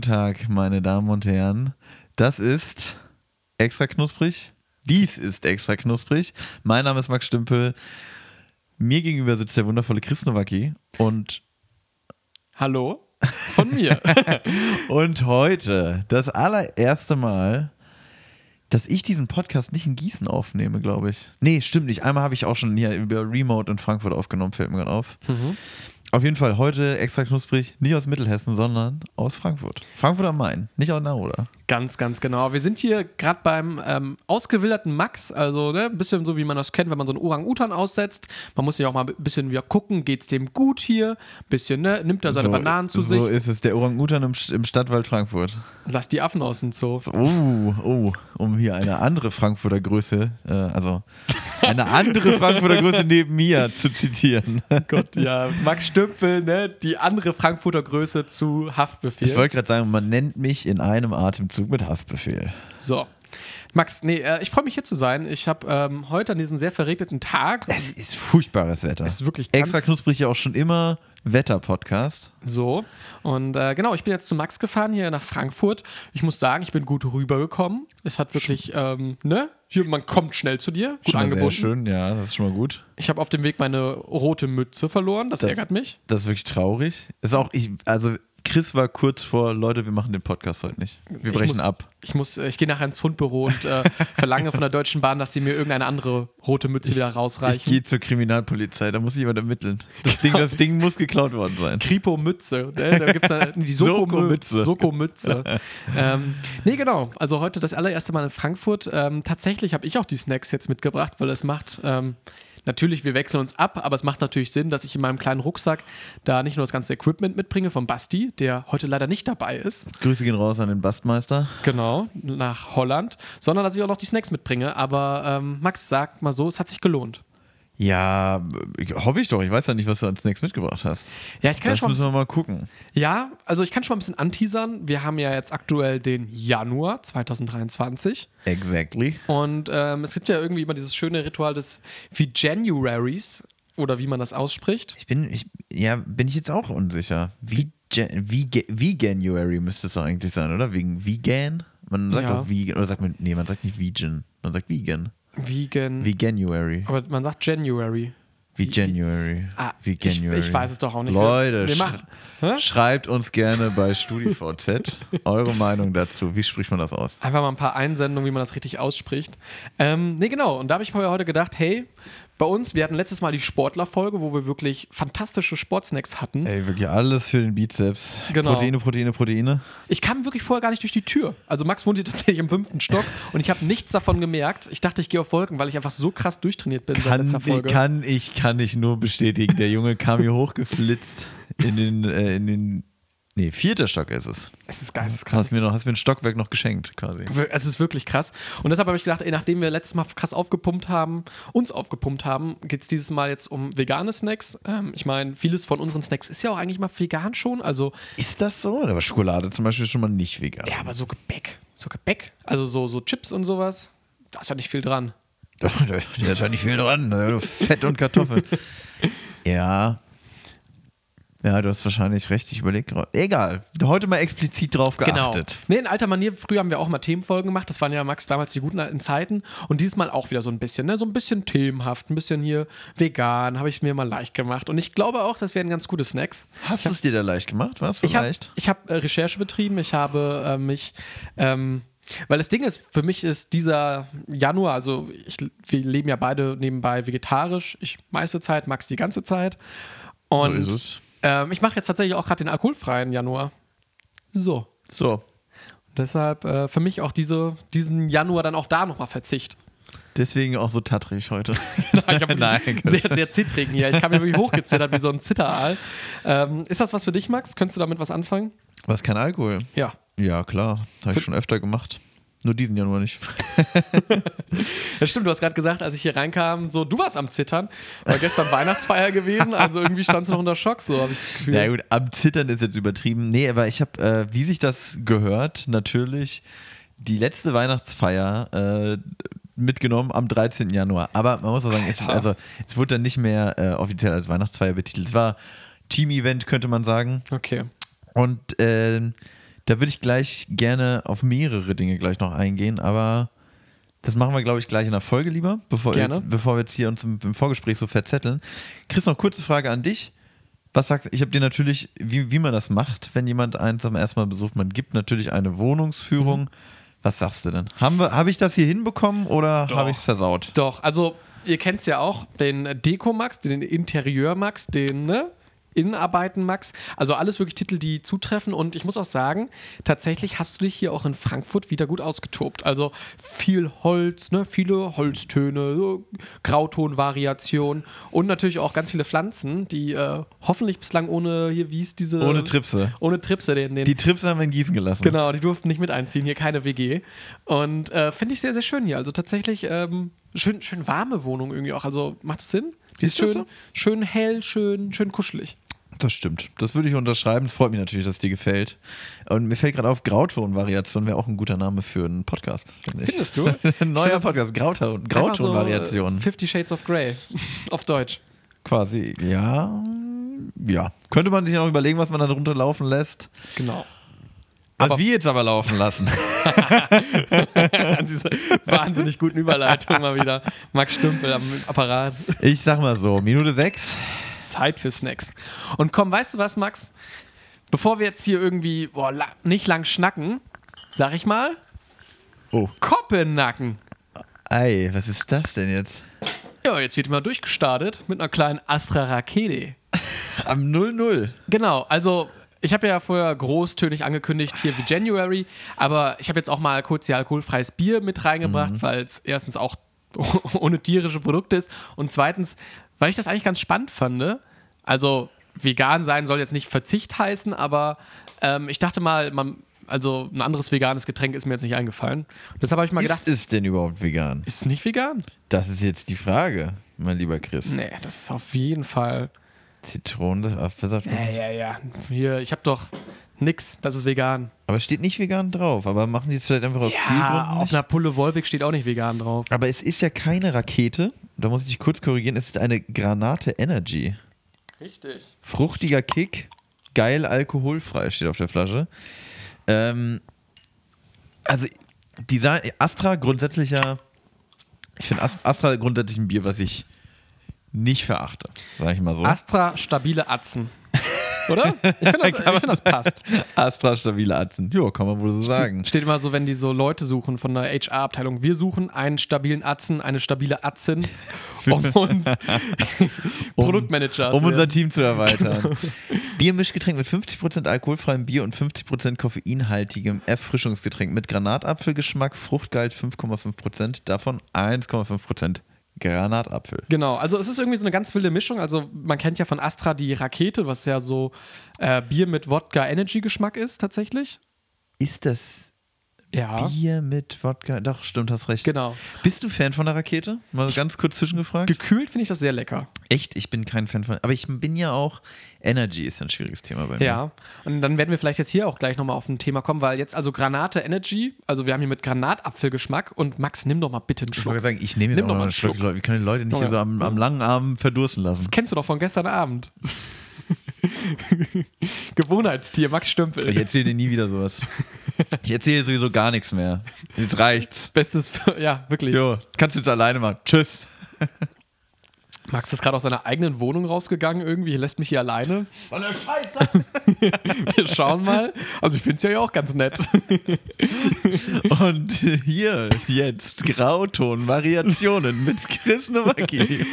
Guten Tag, meine Damen und Herren. Das ist extra knusprig. Dies ist extra knusprig. Mein Name ist Max Stümpel. Mir gegenüber sitzt der wundervolle Chris Nowacki und Hallo von mir. und heute das allererste Mal, dass ich diesen Podcast nicht in Gießen aufnehme, glaube ich. Nee, stimmt nicht. Einmal habe ich auch schon hier über Remote in Frankfurt aufgenommen, fällt mir gerade auf. Mhm. Auf jeden Fall heute extra knusprig, nicht aus Mittelhessen, sondern aus Frankfurt. Frankfurt am Main, nicht aus Naroda. Ganz, ganz genau. Wir sind hier gerade beim ähm, ausgewilderten Max, also ne, ein bisschen so, wie man das kennt, wenn man so einen Orang-Utan aussetzt. Man muss ja auch mal ein bisschen wieder gucken, geht es dem gut hier? Bisschen, ne? Nimmt er seine so, Bananen zu so sich? ist es, der Orang-Utan im, im Stadtwald Frankfurt. Lass die Affen aus dem Zoo. Oh, oh, um hier eine andere Frankfurter Größe, äh, also eine andere Frankfurter Größe neben mir zu zitieren. Gott, ja. Max Stümpel, ne? Die andere Frankfurter Größe zu Haftbefehl. Ich wollte gerade sagen, man nennt mich in einem Atemzug mit Haftbefehl. So. Max, nee, äh, ich freue mich hier zu sein. Ich habe ähm, heute an diesem sehr verregneten Tag. Es ist furchtbares Wetter. Es ist wirklich Extra knusprig ja auch schon immer Wetter-Podcast. So. Und äh, genau, ich bin jetzt zu Max gefahren hier nach Frankfurt. Ich muss sagen, ich bin gut rübergekommen. Es hat wirklich, ähm, ne? Hier, man kommt schnell zu dir. Gut Schon mal angeboten. Sehr schön, ja, das ist schon mal gut. Ich habe auf dem Weg meine rote Mütze verloren. Das, Das- ärgert mich. Das ist wirklich traurig. Ist auch, ich, also Chris war kurz vor, Leute, wir machen den Podcast heute nicht. Wir Ich brechen muss- ab. Ich muss, äh, ich gehe nachher ins Fundbüro und äh, verlange von der Deutschen Bahn, dass sie mir irgendeine andere rote Mütze wieder Ich rausreichen. gehe zur Kriminalpolizei, da muss jemand ermitteln. Das Ding, das Ding muss geklaut worden sein. Kripo Mütze. Ne? Da gibt es dann die Soko Soko-Mütze. Soko Mütze. ähm, nee, genau. Also heute das allererste Mal in Frankfurt. Ähm, tatsächlich habe ich auch die Snacks jetzt mitgebracht, weil es macht. Ähm, Natürlich, wir wechseln uns ab, aber es macht natürlich Sinn, dass ich in meinem kleinen Rucksack da nicht nur das ganze Equipment mitbringe von Basti, der heute leider nicht dabei ist, Grüße gehen raus an den Bastmeister. genau, nach Holland, sondern dass ich auch noch die Snacks mitbringe. Aber ähm, Max, sag mal so, es hat sich gelohnt. Ja, hoffe ich doch. Ich weiß ja nicht, was du als nächstes mitgebracht hast. Ja, ich kann Das schon mal ein müssen wir mal gucken. Ja, also ich kann schon mal ein bisschen anteasern. Wir haben ja jetzt aktuell den Januar 2023 Exactly. und ähm, es gibt ja irgendwie immer dieses schöne Ritual des Januaries oder wie man das ausspricht. Ich bin, ich, ja, bin ich jetzt auch unsicher. Wie, wie, Veganuary müsste es doch eigentlich sein, oder? Wegen Vegan? Man sagt Ja. auch Vegan, oder sagt man, nee, man sagt nicht Vegan, man sagt Vegan. Vegan. Veganuary. aber man sagt January. Wie January. Ah, Wie ich, January. ich weiß es doch auch nicht. Leute, sch-. Hä? schreibt uns gerne bei StudiVZ eure Meinung dazu. Wie spricht man das aus? Einfach mal ein paar Einsendungen, wie man das richtig ausspricht. Ähm, nee, genau. Und da habe ich mir heute gedacht, hey, bei uns, wir hatten letztes Mal die Sportlerfolge, wo wir wirklich fantastische Sportsnacks hatten. Ey, wirklich alles für den Bizeps. Genau. Proteine, Proteine, Proteine. Ich kam wirklich vorher gar nicht durch die Tür. Also Max wohnt hier tatsächlich im fünften Stock und ich habe nichts davon gemerkt. Ich dachte, ich gehe auf Wolken, weil ich einfach so krass durchtrainiert bin seit Kann, letzter Folge. kann ich, kann ich nur bestätigen. Der Junge kam hier hochgeflitzt in den, äh, in den, nee, vierter Stock ist es. es ist geisteskrank. Hast mir noch, hast mir ein Stockwerk noch geschenkt, quasi. Es ist wirklich krass. Und deshalb habe ich gedacht, ey, nachdem wir letztes Mal krass aufgepumpt haben, uns aufgepumpt haben, geht es dieses Mal jetzt um vegane Snacks. Ähm, ich meine, vieles von unseren Snacks ist ja auch eigentlich mal vegan schon. Also, Ist das so? Aber Schokolade zum Beispiel ist schon mal nicht vegan. ja, aber so Gebäck. So Gebäck. Also so, so Chips und sowas. Da ist ja nicht viel dran. da ist ja nicht viel dran. ne? Fett und Kartoffeln. ja. Ja, du hast wahrscheinlich recht. Ich überlege gerade. Egal. Heute mal explizit drauf geachtet. Genau. Nee, in alter Manier, früher haben wir auch mal Themenfolgen gemacht. Das waren ja, Max, damals die guten alten Zeiten. Und dieses Mal auch wieder so ein bisschen, ne? So ein bisschen themenhaft, ein bisschen hier vegan, habe ich mir mal leicht gemacht. Und ich glaube auch, das wären ganz gute Snacks. Hast du es dir da leicht gemacht? Was? Ich habe leicht? hab, äh, Recherche betrieben, ich habe äh, mich, ähm, weil das Ding ist, für mich ist dieser Januar, also ich, wir leben ja beide nebenbei vegetarisch, ich meiste Zeit, Max die ganze Zeit. Und so ist es. Ähm, ich mache jetzt tatsächlich auch gerade den alkoholfreien Januar. So. So. Deshalb äh, für mich auch diese, diesen Januar dann auch da nochmal Verzicht. Deswegen auch so tattrig heute. ich habe Nein. sehr, sehr zittrigen hier. Ich kam mir wirklich hochgezittert wie so ein Zitteraal. Ähm, ist das was für dich, Max? Könntest du damit was anfangen? Was kein Alkohol? Ja. Ja, klar. Habe ich schon öfter gemacht. Nur diesen Januar nicht. Ja, stimmt, du hast gerade gesagt, als ich hier reinkam, so, du warst am Zittern. War gestern Weihnachtsfeier gewesen, also irgendwie standst du noch unter Schock, so habe ich das Gefühl. Na gut, am Zittern ist jetzt übertrieben. Nee, aber ich habe, äh, wie sich das gehört, natürlich die letzte Weihnachtsfeier äh, mitgenommen am 13. Januar. Aber man muss auch sagen, es, also, es wurde dann nicht mehr äh, offiziell als Weihnachtsfeier betitelt. Es war Team-Event, könnte man sagen. Okay. Und äh, da würde ich gleich gerne auf mehrere Dinge gleich noch eingehen, aber das machen wir, glaube ich, gleich in der Folge lieber, bevor. Jetzt, bevor wir jetzt hier uns im, im Vorgespräch so verzetteln. Chris, noch kurze Frage an dich. Was sagst du? Ich habe dir natürlich, wie, wie man das macht, wenn jemand eins am ersten Mal besucht, man gibt natürlich eine Wohnungsführung. Was sagst du denn? Habe ich das hier hinbekommen oder habe ich es versaut? Doch, also ihr kennt es ja auch, den Deko-Max, den Interieur-Max, den ne? Innenarbeiten-Max. Also alles wirklich Titel, die zutreffen. Und ich muss auch sagen, tatsächlich hast du dich hier auch in Frankfurt wieder gut ausgetobt. Also viel Holz, ne? viele Holztöne, so Grautonvariation und natürlich auch ganz viele Pflanzen, die äh, hoffentlich bislang ohne, hier, wie ist diese... Ohne Tripse. Ohne Tripse, den, den Die Trips haben wir in Gießen gelassen. Genau, die durften nicht mit einziehen, hier keine WG. Und äh, finde ich sehr, sehr schön hier. Also tatsächlich ähm, schön, schön warme Wohnung irgendwie auch. Also macht es Sinn? Die ist schön, schön hell, schön, schön kuschelig. Das stimmt. Das würde ich unterschreiben. Es freut mich natürlich, dass es dir gefällt. Und mir fällt gerade auf, Grauton-Variation wäre auch ein guter Name für einen Podcast, finde ich. Findest du? Ein Neuer find Podcast, Grauton- Grauton-Variation. So, Fifty Shades of Grey auf Deutsch. Quasi, ja. Ja. Könnte man sich noch überlegen, was man da drunter laufen lässt. Genau. Was Aber- wir jetzt aber laufen lassen. An diese wahnsinnig guten Überleitung mal wieder. Max Stümpel am Apparat. Ich sag mal so, Minute 6. Zeit für Snacks. Und komm, weißt du was, Max? Bevor wir jetzt hier irgendwie boah, la nicht lang schnacken, sag ich mal, Oh. Koppennacken. Ei, was ist das denn jetzt? Ja, jetzt wird mal durchgestartet mit einer kleinen Astra Rakete. Am 0-0. Genau, also ich habe ja vorher großtönig angekündigt, hier wie January, aber ich habe jetzt auch mal kurz hier alkoholfreies Bier mit reingebracht, weil es erstens auch ohne tierische Produkte ist und zweitens, weil ich das eigentlich ganz spannend fand. Also vegan sein soll jetzt nicht Verzicht heißen, aber ähm, ich dachte mal, man, also ein anderes veganes Getränk ist mir jetzt nicht eingefallen. Deshalb habe ich mal gedacht, Ist es denn überhaupt vegan? ist es nicht vegan? Das ist jetzt die Frage, mein lieber Chris. Nee, das ist auf jeden Fall. Zitronen, Apfelsaft. Ja, ja, ja. Hier, ich habe doch nix, das ist vegan. Aber steht nicht vegan drauf. Aber machen die es vielleicht einfach aus Ja, auf einer Pulle Wolwig steht auch nicht vegan drauf. Aber es ist ja keine Rakete. Da muss ich dich kurz korrigieren. Es ist eine Granate Energy. Richtig. Fruchtiger Kick, geil alkoholfrei steht auf der Flasche. Ähm, also, Design, Astra grundsätzlich ja. Ich finde Ast- Astra grundsätzlich ein Bier, was ich nicht verachte, sag ich mal so. Astra stabile Atzen. Oder? Ich finde, das, ich find, das passt. Astra stabile Atzen. Jo, kann man wohl so sagen. Steht immer so, wenn die so Leute suchen von der HR-Abteilung. Wir suchen einen stabilen Atzen, eine stabile Atzin, um uns Produktmanager Um unser. Team zu erweitern. Biermischgetränk mit 50% alkoholfreiem Bier und 50% koffeinhaltigem Erfrischungsgetränk mit Granatapfelgeschmack, Fruchtgehalt 5,5%, davon 1,5% Granatapfel. Genau, also es ist irgendwie so eine ganz wilde Mischung. Also man kennt ja von Astra die Rakete, was ja so äh, Bier mit Wodka-Energy-Geschmack ist tatsächlich. Ist das Ja. Bier mit Wodka? Doch, stimmt, hast recht. Genau. Bist du Fan von der Rakete? Mal ganz kurz zwischengefragt. Gekühlt finde ich das sehr lecker. Echt, ich bin kein Fan von. Aber ich bin ja auch. Energy ist ja ein schwieriges Thema bei mir. Ja, und dann werden wir vielleicht jetzt hier auch gleich nochmal auf ein Thema kommen, weil jetzt also Granate Energy, also wir haben hier mit Granatapfelgeschmack und Max, nimm doch mal bitte einen Ich Schluck. wollte sagen, ich nehme jetzt Nimm auch doch mal einen Schluck. Schluck. Leute. Wir können die Leute nicht Oh hier ja. so am, am langen Arm verdursten lassen. Das kennst du doch von gestern Abend. Gewohnheitstier, Max Stümpel. Ich erzähle dir nie wieder sowas. Ich erzähle dir sowieso gar nichts mehr. Jetzt reicht's. Bestes, ja, wirklich. Jo, kannst du jetzt alleine machen. Tschüss. Max ist gerade aus seiner eigenen Wohnung rausgegangen irgendwie, lässt mich hier alleine. Und der Scheiße. Wir schauen mal. Also ich finde es ja auch ganz nett. Und hier jetzt Grauton-Variationen mit Chris Nowacki.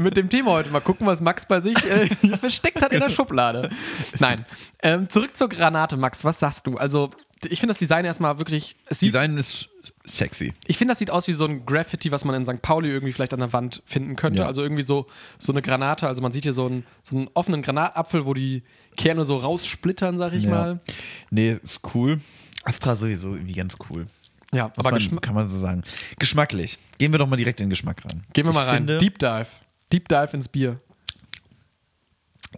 Mit dem Thema heute mal gucken, was Max bei sich äh, versteckt hat in der Schublade. Nein. Ähm, zurück zur Granate, Max. Was sagst du? Also ich finde das Design erstmal wirklich. Es Design ist sexy. Ich finde, das sieht aus wie so ein Graffiti, was man in St. Pauli irgendwie vielleicht an der Wand finden könnte. Ja. Also irgendwie so, so eine Granate. Also man sieht hier so einen, so einen offenen Granatapfel, wo die Kerne so raussplittern, sag ich mal. Nee, ist cool. Astra sowieso irgendwie ganz cool. Ja, Muss aber man, kann man so sagen. Geschmacklich. Gehen wir doch mal direkt in den Geschmack rein. Gehen wir Ich mal rein. Finde, Deep Dive. Deep Dive ins Bier.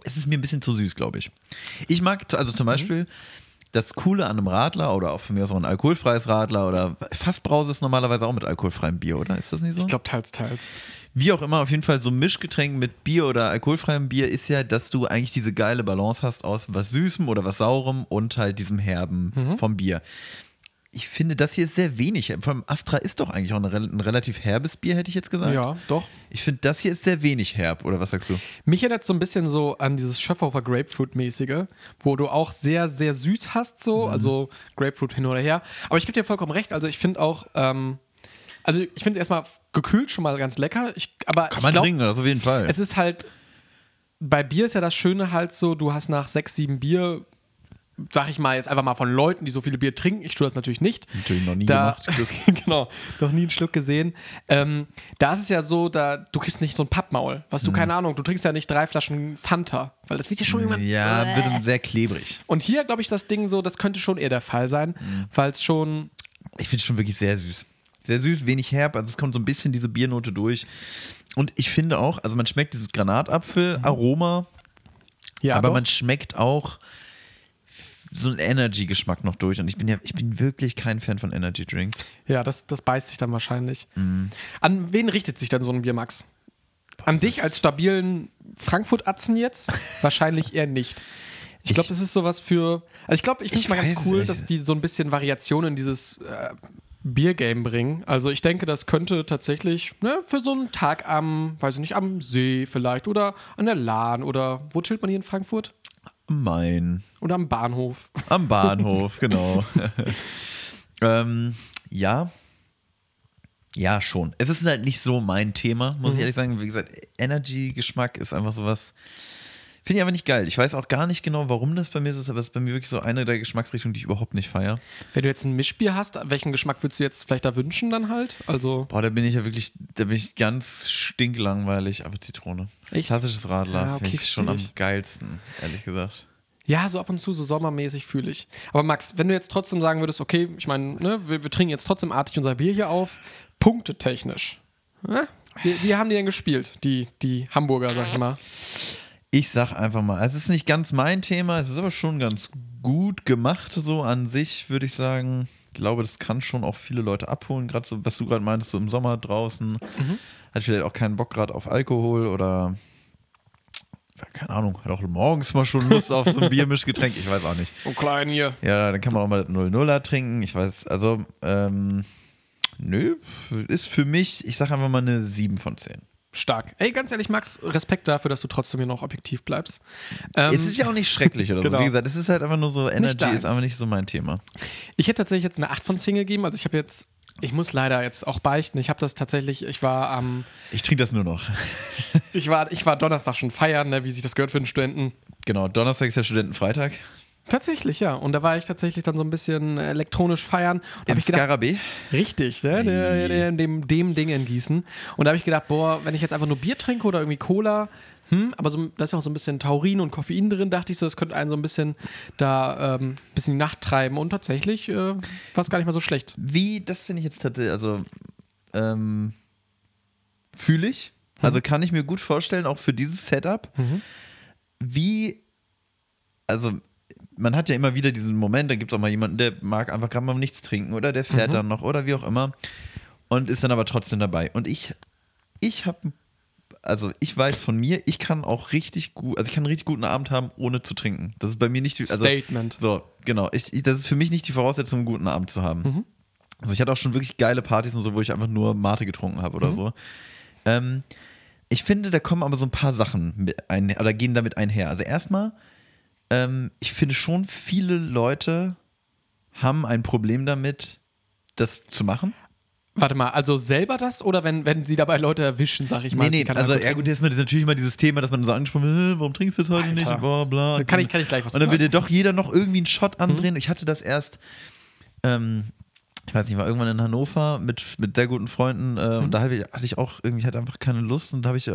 es ist mir ein bisschen zu süß, glaube ich. Ich mag, also Mhm. zum Beispiel, das Coole an einem Radler oder auch von mir aus auch ein alkoholfreies Radler oder Fassbrause ist normalerweise auch mit alkoholfreiem Bier, oder? Ist das nicht so? Ich glaube, teils, teils. Wie auch immer, auf jeden Fall so ein Mischgetränk mit Bier oder alkoholfreiem Bier ist ja, dass du eigentlich diese geile Balance hast aus was Süßem oder was Saurem und halt diesem Herben Mhm. vom Bier. Ich finde, das hier ist sehr wenig. Vor allem Astra ist doch eigentlich auch ein, ein relativ herbes Bier, hätte ich jetzt gesagt. Ja, doch. Ich finde, das hier ist sehr wenig herb, oder was sagst du? Mich erinnert so ein bisschen so an dieses Schöpfhofer Grapefruit-mäßige, wo du auch sehr, sehr süß hast, so, also Grapefruit hin oder her. Aber ich gebe dir vollkommen recht, also ich finde auch, ähm, also ich finde erstmal gekühlt schon mal ganz lecker, ich, aber Kann man glaub, trinken, das auf jeden Fall. es ist halt, bei Bier ist ja das Schöne halt so, du hast nach sechs, sieben Bier, sag ich mal jetzt einfach mal von Leuten, die so viele Bier trinken, ich tue das natürlich nicht, Natürlich noch nie da, gemacht. Genau, noch nie einen Schluck gesehen. Ähm, da ist es ja so, da, du kriegst nicht so ein Pappmaul. Was du, keine Ahnung, du trinkst ja nicht drei Flaschen Fanta, weil das wird ja schon irgendwann. Ja, wird sehr klebrig. Und hier, glaube ich, das Ding so, das könnte schon eher der Fall sein, weil es schon. Ich finde es schon wirklich sehr süß. Sehr süß, wenig herb, also es kommt so ein bisschen diese Biernote durch. Und ich finde auch, also man schmeckt dieses Granatapfel-Aroma, Ja, aber doch. man schmeckt auch so einen Energy-Geschmack noch durch. Und ich bin ja, ich bin wirklich kein Fan von Energy-Drinks. ja das, das beißt sich dann wahrscheinlich. An wen richtet sich dann so ein Bier, Max? An dich als stabilen Frankfurt-Atzen jetzt? Wahrscheinlich eher nicht. Ich glaube, das ist sowas für. Also ich glaube, ich finde es mal ganz cool, nicht. dass die so ein bisschen Variation in dieses äh, Biergame bringen. Also ich denke, das könnte tatsächlich ne, für so einen Tag am, weiß ich nicht, am See vielleicht oder an der Lahn oder wo chillt man hier in Frankfurt? Mein. Oder am Bahnhof. Am Bahnhof, genau. ähm, ja. Ja, schon. Es ist halt nicht so mein Thema, muss ich ehrlich sagen. Wie gesagt, Energy-Geschmack ist einfach sowas. Finde ich aber nicht geil. Ich weiß auch gar nicht genau, warum das bei mir so ist, aber es ist bei mir wirklich so eine der Geschmacksrichtungen, die ich überhaupt nicht feiere. Wenn du jetzt ein Mischbier hast, welchen Geschmack würdest du jetzt vielleicht da wünschen dann halt? Also Boah, da bin ich ja wirklich, da bin ich ganz stinklangweilig, aber Zitrone. Echt? Klassisches Radler Ja, okay, finde ich schon am geilsten, ehrlich gesagt. Ja, so ab und zu, so sommermäßig fühle ich. Aber Max, wenn du jetzt trotzdem sagen würdest, okay, ich meine, ne, wir, wir trinken jetzt trotzdem artig unser Bier hier auf, punktetechnisch. Ne? Wie, wie haben die denn gespielt, die, die Hamburger, sag ich mal? Ich sag einfach mal, es ist nicht ganz mein Thema, es ist aber schon ganz gut gemacht, so an sich, würde ich sagen. Ich glaube, das kann schon auch viele Leute abholen, gerade so, was du gerade meintest, so im Sommer draußen. Hat vielleicht auch keinen Bock gerade auf Alkohol oder keine Ahnung, hat auch morgens mal schon Lust auf so ein Biermischgetränk, ich weiß auch nicht. Oh, klein hier. Ja, dann kann man auch mal das 0-0er trinken, ich weiß, also, ähm, nö, ist für mich, ich sag einfach mal eine 7 von 10. Stark. Ey, ganz ehrlich, Max, Respekt dafür, dass du trotzdem hier noch objektiv bleibst. Ähm, es ist ja auch nicht schrecklich oder genau. so. Wie gesagt, es ist halt einfach nur so, Energy ist einfach nicht so mein Thema. Ich hätte tatsächlich jetzt eine 8 von 10 gegeben. Also ich habe jetzt, ich muss leider jetzt auch beichten. Ich habe das tatsächlich, ich war am, Ich trinke das nur noch. ich war, ich war Donnerstag schon feiern, ne, wie sich das gehört für einen Studenten. Genau, Donnerstag ist ja Studentenfreitag. Tatsächlich, ja. Und da war ich tatsächlich dann so ein bisschen elektronisch feiern. Und Im ich gedacht, Skarabee. richtig, ne? Der, der, dem, dem Ding in Gießen. Und da habe ich gedacht, boah, wenn ich jetzt einfach nur Bier trinke oder irgendwie Cola, hm, aber so, da ist ja auch so ein bisschen Taurin und Koffein drin, dachte ich so, das könnte einen so ein bisschen da ähm, ein bisschen die Nacht treiben. Und tatsächlich äh, war es gar nicht mal so schlecht. Wie, das finde ich jetzt tatsächlich, also, ähm, fühle ich. Also kann ich mir gut vorstellen, auch für dieses Setup. Wie, also, man hat ja immer wieder diesen Moment, da gibt es auch mal jemanden, der mag einfach gerade mal nichts trinken oder der fährt dann noch oder wie auch immer und ist dann aber trotzdem dabei. Und ich, ich habe, also ich weiß von mir, ich kann auch richtig gut, also ich kann einen richtig guten Abend haben, ohne zu trinken. Das ist bei mir nicht, die- also, Statement. so, genau. Ich, ich, das ist für mich nicht die Voraussetzung, einen guten Abend zu haben. Also ich hatte auch schon wirklich geile Partys und so, wo ich einfach nur Mate getrunken habe oder so. Ähm, ich finde, da kommen aber so ein paar Sachen mit ein, oder gehen damit einher. Also erstmal, ähm, ich finde schon, viele Leute haben ein Problem damit, das zu machen. Warte mal, also selber das oder wenn, wenn sie dabei Leute erwischen, sag ich mal? Nee, nee, also ja gut, jetzt ist natürlich immer dieses Thema, dass man so angesprochen wird, "Hä, warum trinkst du das heute nicht? Alter. Bla, bla. Da kann ich- kann ich gleich was Und dann zu will dir sagen. doch jeder noch irgendwie einen Shot Mhm. andrehen. Ich hatte das erst, ähm, ich weiß nicht, war irgendwann in Hannover mit, mit sehr guten Freunden äh, Mhm. und da hatte ich, hatte ich auch irgendwie halt einfach keine Lust und da habe ich, äh,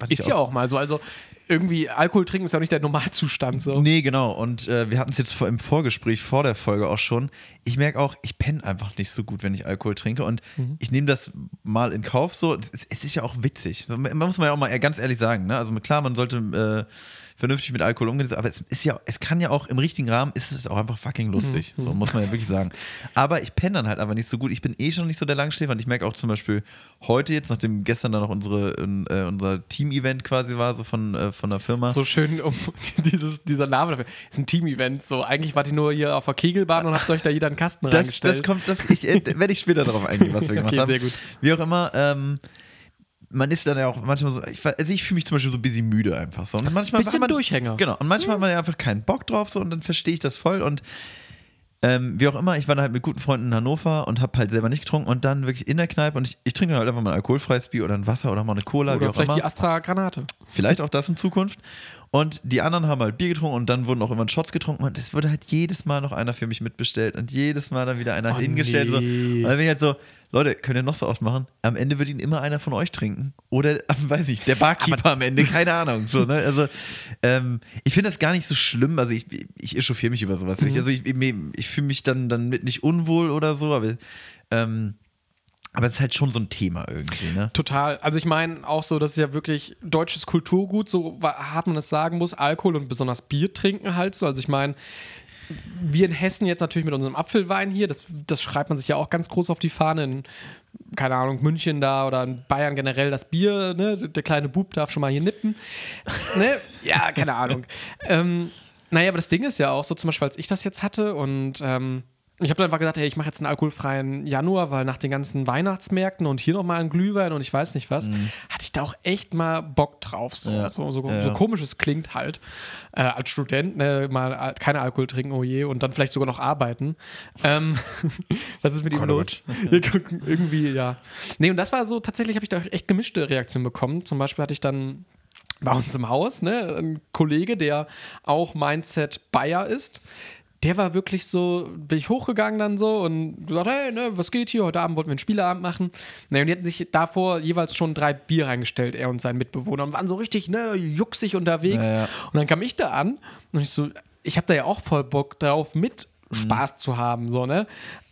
hatte ich Ist ja auch mal so. Also irgendwie Alkohol trinken ist ja auch nicht der Normalzustand so. Nee, genau. Und äh, wir hatten es jetzt vor, im Vorgespräch vor der Folge auch schon. Ich merke auch, ich penne einfach nicht so gut, wenn ich Alkohol trinke. Und Mhm. ich nehme das mal in Kauf. So, es, es ist ja auch witzig. So, man muss man ja auch mal ganz ehrlich sagen. Ne? Also klar, man sollte äh, vernünftig mit Alkohol umgehen, aber es ist ja, es kann ja auch im richtigen Rahmen ist es auch einfach fucking lustig. Mhm. So muss man ja wirklich sagen. Aber ich penne dann halt einfach nicht so gut. Ich bin eh schon nicht so der Langschläfer und ich merke auch zum Beispiel heute jetzt, nachdem gestern dann noch unsere, äh, unser Team-Event quasi war, so von, äh, von der Firma. So schön um dieses, dieser Name dafür. Ist ein Team-Event. So, eigentlich wart ihr nur hier auf der Kegelbahn und habt euch da jeder einen Kasten Das, reingestellt. das kommt, das ich, äh, werde ich später darauf eingehen, was wir gemacht Okay, haben. sehr gut. Wie auch immer, ähm, man ist dann ja auch manchmal so, ich, also ich fühle mich zum Beispiel so ein bisschen müde einfach so. Und manchmal Bisschen man, Durchhänger. Genau, und manchmal hat man ja einfach keinen Bock drauf so und dann verstehe ich das voll und ähm, wie auch immer, ich war dann halt mit guten Freunden in Hannover und habe halt selber nicht getrunken und dann wirklich in der Kneipe und ich, ich trinke dann halt einfach mal ein alkoholfreies Bier oder ein Wasser oder mal eine Cola, Oder vielleicht immer. die Astra Granate. Vielleicht auch das in Zukunft. Und die anderen haben halt Bier getrunken und dann wurden auch immer Shots getrunken und es wurde halt jedes Mal noch einer für mich mitbestellt und jedes Mal dann wieder einer Oh, hingestellt. So. nee. Und dann bin ich halt so, Leute, könnt ihr noch so oft machen? Am Ende wird ihn immer einer von euch trinken. Oder, weiß ich, der Barkeeper am Ende, keine Ahnung. So, ne? Also, ähm, ich finde das gar nicht so schlimm. Also, ich, ich echauffiere mich über sowas. Mhm. Ich, also, ich, ich, ich fühle mich dann, dann mit nicht unwohl oder so, aber, ähm, aber es ist halt schon so ein Thema irgendwie, ne? Total. Also ich meine auch so, das ist ja wirklich deutsches Kulturgut, so hart man es sagen muss, Alkohol und besonders Bier trinken halt so. Also ich meine, wir in Hessen jetzt natürlich mit unserem Apfelwein hier, das, das schreibt man sich ja auch ganz groß auf die Fahne. In, keine Ahnung, München da oder in Bayern generell das Bier, ne? Der kleine Bub darf schon mal hier nippen. ne? Ja, keine Ahnung. ähm, naja, aber das Ding ist ja auch so, zum Beispiel, als ich das jetzt hatte und ähm, ich habe dann einfach gesagt, hey, ich mache jetzt einen alkoholfreien Januar, weil nach den ganzen Weihnachtsmärkten und hier nochmal ein Glühwein und ich weiß nicht was, hatte ich da auch echt mal Bock drauf. So, Ja. so, so, Ja. so komisch es klingt halt. Äh, als Student ne, mal al- keine Alkohol trinken, oh je, und dann vielleicht sogar noch arbeiten. Ähm, was ist mit ihm los? Irgendwie, ja. Nee, und das war so, tatsächlich habe ich da echt gemischte Reaktionen bekommen. Zum Beispiel hatte ich dann bei uns im Haus, ne, ein Kollege, der auch Mindset Bayer ist. Der war wirklich so, bin ich hochgegangen dann so und gesagt, hey, ne, was geht hier? Heute Abend wollten wir einen Spieleabend machen. Ne, und die hatten sich davor jeweils schon drei Bier reingestellt, er und sein Mitbewohner, und waren so richtig, ne, juxig unterwegs. Ja, ja. Und dann kam ich da an und ich so, ich habe da ja auch voll Bock drauf, mit Spaß zu haben, so, ne?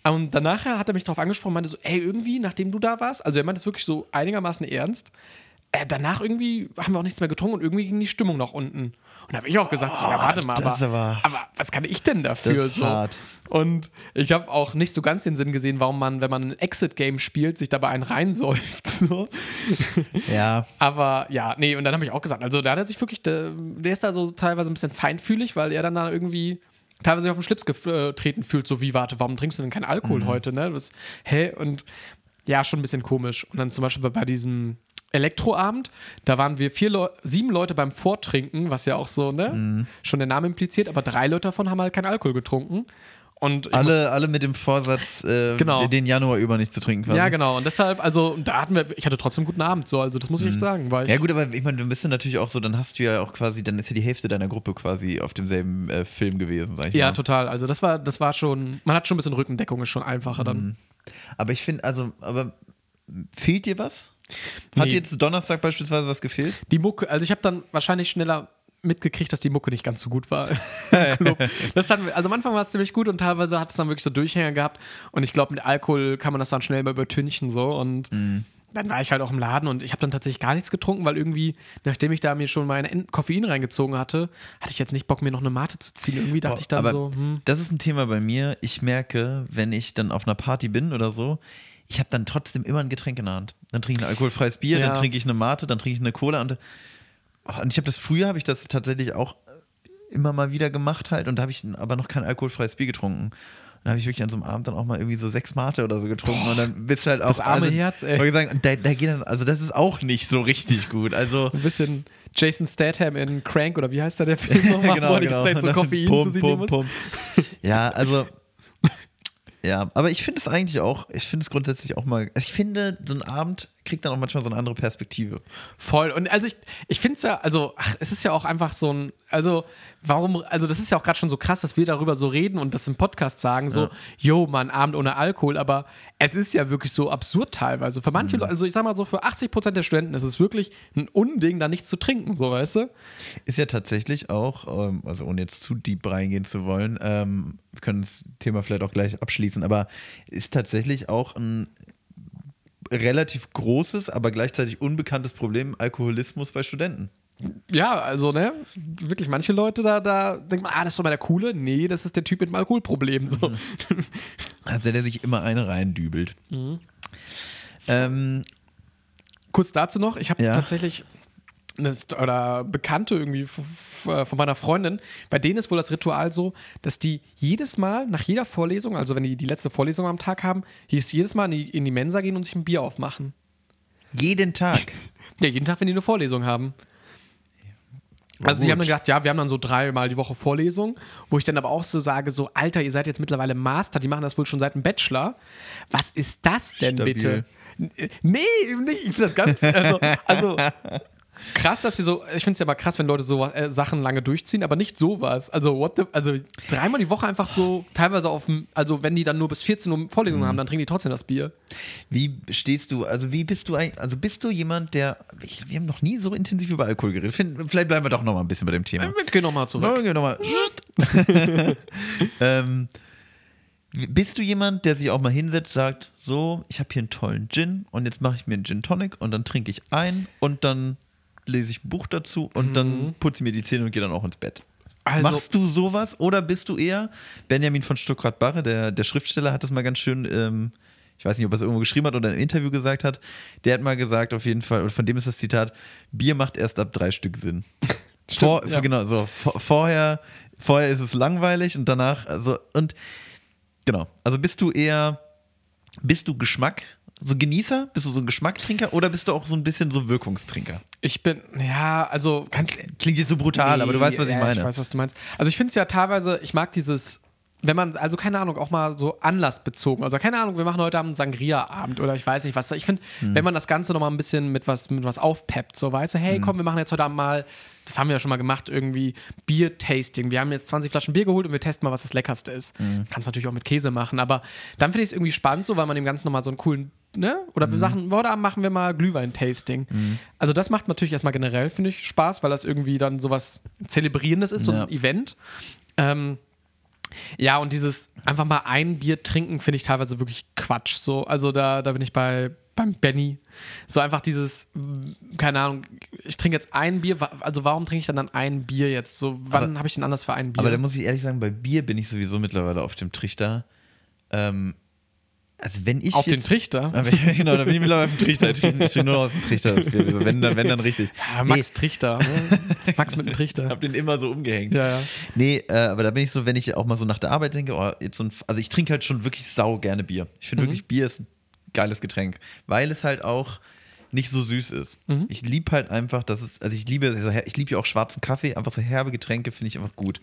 Und danach hat er mich darauf angesprochen, meinte so, ey, irgendwie, nachdem du da warst, also er meinte es wirklich so einigermaßen ernst, äh, danach irgendwie haben wir auch nichts mehr getrunken und irgendwie ging die Stimmung nach unten. Und habe ich auch gesagt, so, ja, warte mal, aber, aber- aber was kann ich denn dafür? So? hart. Und ich habe auch nicht so ganz den Sinn gesehen, warum man, wenn man ein Exit-Game spielt, sich dabei einen reinsäuft. So. Ja. Aber ja, nee, und dann habe ich auch gesagt, also da hat er sich wirklich, der, der ist da so teilweise ein bisschen feinfühlig, weil er dann da irgendwie teilweise auf den Schlips getreten fühlt, so wie, warte, warum trinkst du denn keinen Alkohol heute, ne? Das, hä? Und ja, schon ein bisschen komisch. Und dann zum Beispiel bei, bei diesem Elektroabend, da waren wir vier Leu sieben Leute beim Vortrinken, was ja auch so, ne? Schon der Name impliziert, aber drei Leute davon haben halt keinen Alkohol getrunken. Und Alle, alle mit dem Vorsatz, äh, Genau. den Januar über nicht zu trinken. Quasi. Ja, genau. Und deshalb, also, da hatten wir, ich hatte trotzdem einen guten Abend, so, also das muss ich echt sagen, weil. Mhm. Ja gut, aber ich meine, du bist ja natürlich auch so, dann hast du ja auch quasi, dann ist ja die Hälfte deiner Gruppe quasi auf demselben äh, Film gewesen, sag ich Ja, mal. total. Also das war, das war schon, man hat schon ein bisschen Rückendeckung, ist schon einfacher dann. Aber ich finde, also, aber fehlt dir was? Hat Nee. dir jetzt Donnerstag beispielsweise was gefehlt? Die Mucke, also ich habe dann wahrscheinlich schneller mitgekriegt, dass die Mucke nicht ganz so gut war. das hat, also am Anfang war es ziemlich gut und teilweise hat es dann wirklich so Durchhänger gehabt und ich glaube, mit Alkohol kann man das dann schnell mal übertünchen so und dann war ich halt auch im Laden und ich habe dann tatsächlich gar nichts getrunken, weil irgendwie, nachdem ich da mir schon mein Koffein reingezogen hatte, hatte ich jetzt nicht Bock, mir noch eine Mate zu ziehen. Irgendwie dachte ich dann so, hm, das ist ein Thema bei mir. Ich merke, wenn ich dann auf einer Party bin oder so, ich habe dann trotzdem immer ein Getränk in der Hand. Dann trinke ich ein alkoholfreies Bier, Ja. dann trinke ich eine Mate, dann trinke ich eine Cola und, oh, und ich habe das früher habe ich das tatsächlich auch immer mal wieder gemacht halt und da habe ich aber noch kein alkoholfreies Bier getrunken. Und da habe ich wirklich an so einem Abend dann auch mal irgendwie so sechs Mate oder so getrunken und dann bist du halt auch Das arme also, Herz, ey. sagen, da, da geht dann, also das ist auch nicht so richtig gut. Also ein bisschen Jason Statham in Crank oder wie heißt da der Film nochmal, wo er die ganze Zeit so Koffein Pum, zu sich pum, pum. Ja, also. Ja, aber ich finde es eigentlich auch, ich finde es grundsätzlich auch mal, ich finde, so ein Abend kriegt dann auch manchmal so eine andere Perspektive. Voll. Und also ich, ich finde es ja, also ach, es ist ja auch einfach so ein, also warum, also das ist ja auch gerade schon so krass, dass wir darüber so reden und das im Podcast sagen, so, yo, man, Abend ohne Alkohol, aber es ist ja wirklich so absurd teilweise. Für manche, Leute, also ich sag mal so, für 80 Prozent der Studenten ist es wirklich ein Unding, da nichts zu trinken, so, weißt du? Ist ja tatsächlich auch, ähm, also ohne jetzt zu deep reingehen zu wollen, ähm, wir können das Thema vielleicht auch gleich abschließen, aber ist tatsächlich auch ein relativ großes, aber gleichzeitig unbekanntes Problem Alkoholismus bei Studenten. Ja, also, ne, wirklich manche Leute da, da denkt man, ah, das ist doch mal der Coole. Nee, das ist der Typ mit dem Alkoholproblem, so. Also der sich immer eine reindübelt. Mhm. Ähm, Kurz dazu noch, ich habe Ja. tatsächlich oder Bekannte irgendwie äh, von meiner Freundin, bei denen ist wohl das Ritual so, dass die jedes Mal nach jeder Vorlesung, also wenn die die letzte Vorlesung am Tag haben, hieß jedes Mal in die, in die Mensa gehen und sich ein Bier aufmachen. jeden Tag. Ja, jeden Tag, wenn die eine Vorlesung haben. Also die haben dann gesagt, ja, wir haben dann so dreimal die Woche Vorlesung, wo ich dann aber auch so sage, so, Alter, ihr seid jetzt mittlerweile Master, die machen das wohl schon seit dem Bachelor. Was ist das denn Stabil. bitte? N- Nee, nicht. Ich finde das ganz, also, also krass, dass sie so, ich finde es ja mal krass, wenn Leute so äh, Sachen lange durchziehen, aber nicht sowas. Also, what the, also dreimal die Woche einfach so, teilweise auf dem, also wenn die dann nur bis 14 Uhr Vorlesungen haben, dann trinken die trotzdem das Bier. Wie stehst du, also wie bist du eigentlich, also bist du jemand, der, ich, wir haben noch nie so intensiv über Alkohol geredet. Find, vielleicht bleiben wir doch noch mal ein bisschen bei dem Thema. Wir gehen nochmal zurück. Ja, noch mal. ähm, bist du jemand, der sich auch mal hinsetzt, sagt, so, ich habe hier einen tollen Gin und jetzt mache ich mir einen Gin Tonic und dann trinke ich ein und dann lese ich ein Buch dazu und dann putze ich mir die Zähne und gehe dann auch ins Bett. Also- Machst du sowas oder bist du eher, Benjamin von Stuckrad-Barre, der, der Schriftsteller, hat das mal ganz schön, ähm, ich weiß nicht, ob er es irgendwo geschrieben hat oder im Interview gesagt hat, der hat mal gesagt, auf jeden Fall, und von dem ist das Zitat, Bier macht erst ab drei Stück Sinn. Vor, ja. Genau, so. Vor, vorher, vorher ist es langweilig und danach, also, und genau. Also bist du eher, bist du Geschmack, so Genießer? Bist du so ein Geschmacktrinker oder bist du auch so ein bisschen so Wirkungstrinker? Ich bin, ja, also ganz, Klingt jetzt so brutal, aber du weißt, was ich meine. Ich weiß, was du meinst. Also ich finde es ja teilweise, ich mag dieses, wenn man, also keine Ahnung, auch mal so anlassbezogen. Also keine Ahnung, wir machen heute Abend Sangria-Abend oder ich weiß nicht was. Ich finde, Hm. wenn man das Ganze nochmal ein bisschen mit was, mit was aufpeppt, so weißt du, hey, Hm. komm, wir machen jetzt heute Abend mal, das haben wir ja schon mal gemacht, irgendwie Bier-Tasting. Wir haben jetzt 20 Flaschen Bier geholt und wir testen mal, was das Leckerste ist. Hm. Kannst natürlich auch mit Käse machen, aber dann finde ich es irgendwie spannend, so weil man dem Ganzen nochmal so einen coolen, ne? Oder Mhm. wir Sachen, heute Abend machen wir mal Glühwein-Tasting. Also das macht natürlich erstmal generell, finde ich, Spaß, weil das irgendwie dann sowas Zelebrierendes ist, so Ja. ein Event. Ähm, ja, und dieses einfach mal ein Bier trinken, finde ich teilweise wirklich Quatsch. So, also da, da bin ich bei beim Benny. So einfach dieses, keine Ahnung, ich trinke jetzt ein Bier, also warum trinke ich dann, dann ein Bier jetzt? So, wann habe ich denn anders für ein Bier? Aber da muss ich ehrlich sagen, bei Bier bin ich sowieso mittlerweile auf dem Trichter. Ähm, also wenn ich Auf den jetzt, Trichter? Aber ja, genau, da bin ich mittlerweile auf dem Trichter. Ich ich trinke nur noch aus dem Trichter. Also wenn, dann, wenn dann richtig. Ja, Max Trichter. Ne? Max mit dem Ich Trichter. habe den immer so umgehängt. Ja, ja. Nee, äh, aber da bin ich so, wenn ich auch mal so nach der Arbeit denke, oh, jetzt so ein, also ich trinke halt schon wirklich sau gerne Bier. Ich finde wirklich, Bier ist ein geiles Getränk, weil es halt auch nicht so süß ist. Ich liebe halt einfach, dass es, also ich liebe, so her- ich liebe ja auch schwarzen Kaffee, einfach so herbe Getränke finde ich einfach gut.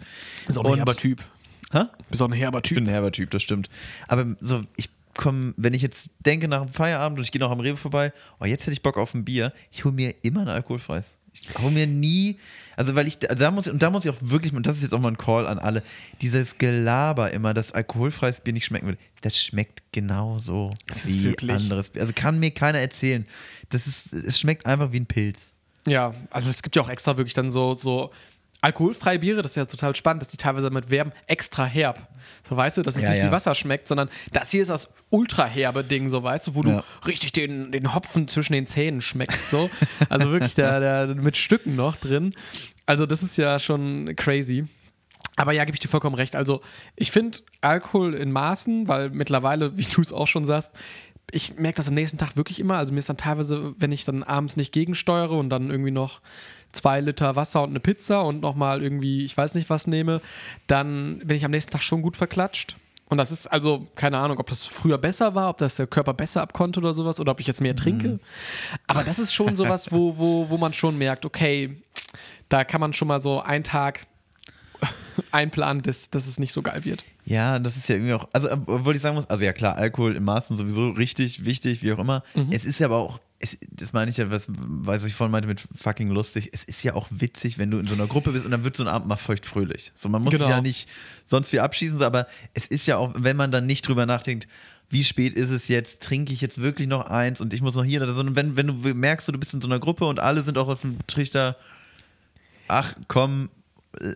Ist auch ein herber Typ. Hä? Bist auch ein herber Ich Typ. bin ein herber Typ, das stimmt. Aber so, ich komme, wenn ich jetzt denke nach dem Feierabend und ich gehe noch am Rewe vorbei, oh, jetzt hätte ich Bock auf ein Bier, ich hole mir immer ein alkoholfreies. Ich hole mir nie, also weil ich, da muss, und da muss ich auch wirklich, und das ist jetzt auch mal ein Call an alle, dieses Gelaber immer, dass alkoholfreies Bier nicht schmecken würde, das schmeckt genauso Das wie wirklich- anderes Bier. Also kann mir keiner erzählen. Das ist, es schmeckt einfach wie ein Pilz. Ja, also es gibt ja auch extra wirklich dann so, so alkoholfreie Biere, das ist ja total spannend, dass die teilweise damit werben, extra herb. So weißt du, dass es Ja, nicht ja. wie Wasser schmeckt, sondern das hier ist das ultra herbe Ding, so weißt du, wo du Ja. richtig den, den Hopfen zwischen den Zähnen schmeckst, so. Also wirklich da, da mit Stücken noch drin. Also das ist ja schon crazy. Aber ja, gebe ich dir vollkommen recht. Also, ich finde Alkohol in Maßen, weil mittlerweile, wie du es auch schon sagst, ich merke das am nächsten Tag wirklich immer. Also, mir ist dann teilweise, wenn ich dann abends nicht gegensteuere und dann irgendwie noch zwei Liter Wasser und eine Pizza und nochmal irgendwie, ich weiß nicht was nehme, dann bin ich am nächsten Tag schon gut verklatscht. Und das ist also, keine Ahnung, ob das früher besser war, ob das der Körper besser abkonnte oder sowas oder ob ich jetzt mehr trinke. Aber das ist schon sowas, wo, wo, wo man schon merkt, okay, da kann man schon mal so einen Tag einplanen, dass, dass es nicht so geil wird. Ja, das ist ja irgendwie auch, also obwohl ich sagen muss, also ja klar, Alkohol im Maßen sowieso richtig, wichtig, wie auch immer. Mhm. Es ist ja aber auch es, das meine ich ja, was, was ich vorhin meinte mit fucking lustig. Es ist ja auch witzig, wenn du in so einer Gruppe bist und dann wird so ein Abend mal feuchtfröhlich. So, man muss Genau. ja nicht sonst wie abschießen, so, aber es ist ja auch, wenn man dann nicht drüber nachdenkt, wie spät ist es jetzt, trinke ich jetzt wirklich noch eins und ich muss noch hier oder so. Und wenn, wenn du merkst, du bist in so einer Gruppe und alle sind auch auf dem Trichter, ach komm,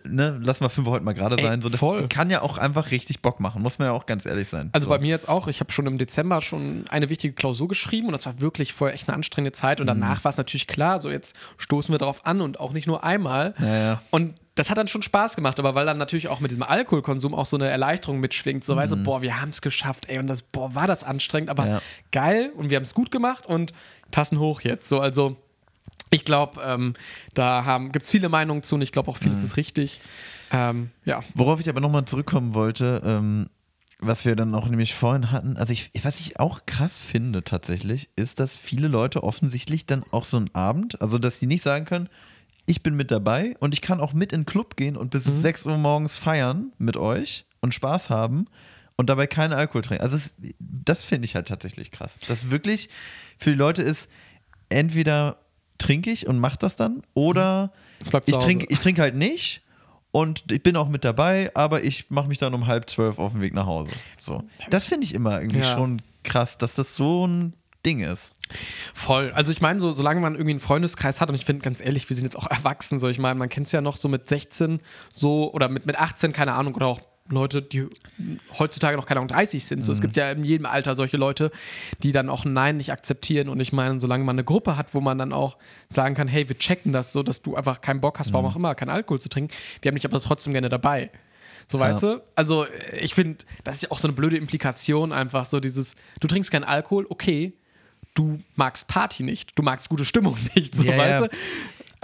ne, lass mal fünf heute mal gerade Ey, sein. So, das voll. kann ja auch einfach richtig Bock machen, muss man ja auch ganz ehrlich sein. Also so. bei mir jetzt auch, ich habe schon im Dezember schon eine wichtige Klausur geschrieben und das war wirklich vorher echt eine anstrengende Zeit und danach Mhm. war es natürlich klar, so jetzt stoßen wir darauf an und auch nicht nur einmal. Ja, ja. Und das hat dann schon Spaß gemacht, aber weil dann natürlich auch mit diesem Alkoholkonsum auch so eine Erleichterung mitschwingt, so weißt du, boah, wir haben es geschafft, ey, und das, boah, war das anstrengend, aber Mhm. Ja. geil und wir haben es gut gemacht und Tassen hoch jetzt, so, also ich glaube, ähm, da gibt es viele Meinungen zu und ich glaube auch vieles Mhm. ist richtig. Ähm, ja, Worauf ich aber nochmal zurückkommen wollte, ähm, was wir dann auch nämlich vorhin hatten, also ich, was ich auch krass finde tatsächlich, ist, dass viele Leute offensichtlich dann auch so einen Abend, also dass die nicht sagen können, ich bin mit dabei und ich kann auch mit in den Club gehen und bis 6 Uhr morgens feiern mit euch und Spaß haben und dabei keinen Alkohol trinken. Also es, das finde ich halt tatsächlich krass. Dass wirklich für die Leute ist, entweder trinke ich und mache das dann oder ich trinke ich trinke halt nicht und ich bin auch mit dabei, aber ich mache mich dann um halb zwölf auf den Weg nach Hause. So. Das finde ich immer irgendwie Ja. schon krass, dass das so ein Ding ist. Voll. Also ich meine, so, solange man irgendwie einen Freundeskreis hat, und ich finde ganz ehrlich, wir sind jetzt auch erwachsen, so ich meine, man kennt es ja noch so mit 16 so oder mit, mit 18, keine Ahnung, oder auch Leute, die heutzutage noch keine Ahnung 30 sind. So, Mhm. es gibt ja in jedem Alter solche Leute, die dann auch Nein nicht akzeptieren. Und ich meine, solange man eine Gruppe hat, wo man dann auch sagen kann, hey, wir checken das so, dass du einfach keinen Bock hast, Mhm. warum auch immer, keinen Alkohol zu trinken, wir haben dich aber trotzdem gerne dabei. So, weißt du? Also, ich finde, das ist ja auch so eine blöde Implikation, einfach so dieses, du trinkst keinen Alkohol, okay, du magst Party nicht, du magst gute Stimmung nicht, so, Ja, weißt ja. du?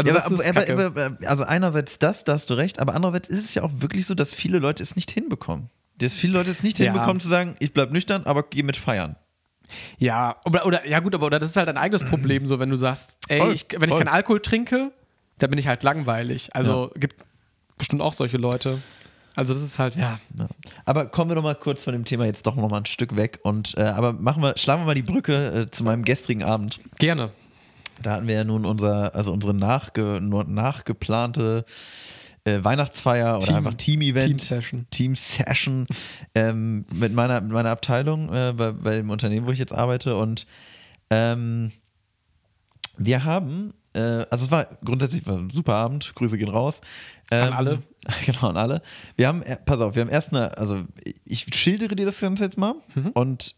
Also, ja, aber, aber, aber, also einerseits das, da hast du recht, aber andererseits ist es ja auch wirklich so, dass viele Leute es nicht hinbekommen. Dass viele Leute es nicht Ja. hinbekommen zu sagen, ich bleib nüchtern, aber geh mit feiern. Ja, oder, oder ja gut, aber oder das ist halt ein eigenes Problem, so wenn du sagst, ey, Voll, ich, wenn ich voll. keinen Alkohol trinke, dann bin ich halt langweilig. Also gibt bestimmt auch solche Leute. Also das ist halt, ja. Ja. Aber kommen wir noch mal kurz von dem Thema jetzt doch noch mal ein Stück weg und äh, aber machen wir, schlagen wir mal die Brücke äh, zu meinem gestrigen Abend. Gerne. Da hatten wir ja nun unser, also unsere nachge, nachgeplante äh, Weihnachtsfeier oder Team- einfach Team-Event. Team-Session. Team-Session ähm, mit, meiner, mit meiner Abteilung äh, bei, bei dem Unternehmen, wo ich jetzt arbeite. Und ähm, wir haben, äh, also es war grundsätzlich war ein super Abend, Grüße gehen raus. Ähm, alle. Genau, an alle. Wir haben, äh, pass auf, wir haben erst eine, also ich schildere dir das Ganze jetzt mal Mhm. und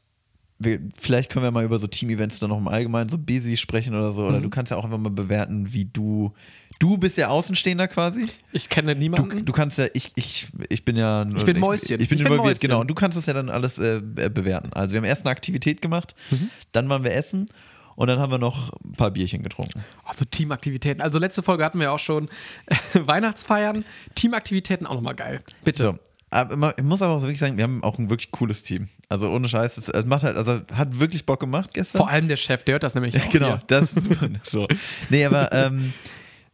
wir, vielleicht können wir mal über so Team-Events dann noch im Allgemeinen so busy sprechen oder so. Oder Mhm. du kannst ja auch einfach mal bewerten, wie du, du bist ja Außenstehender quasi. Ich kenne Du, niemanden. du kannst ja, ich, ich, ich bin ja. Ich bin Mäuschen. Ich, bin Ich bin involviert, Mäuschen. genau. Und du kannst das ja dann alles äh, be- bewerten. Also, wir haben erst eine Aktivität gemacht, Mhm. dann waren wir essen und dann haben wir noch ein paar Bierchen getrunken. Also Teamaktivitäten. Also letzte Folge hatten wir auch schon Weihnachtsfeiern. Teamaktivitäten auch nochmal geil. Bitte. So. Aber ich muss aber auch wirklich sagen, wir haben auch ein wirklich cooles Team. Also, ohne Scheiß, es, es macht halt, also hat wirklich Bock gemacht gestern. Vor allem der Chef, der hört das nämlich auch. Genau, hier. das ist so. Nee, aber ähm,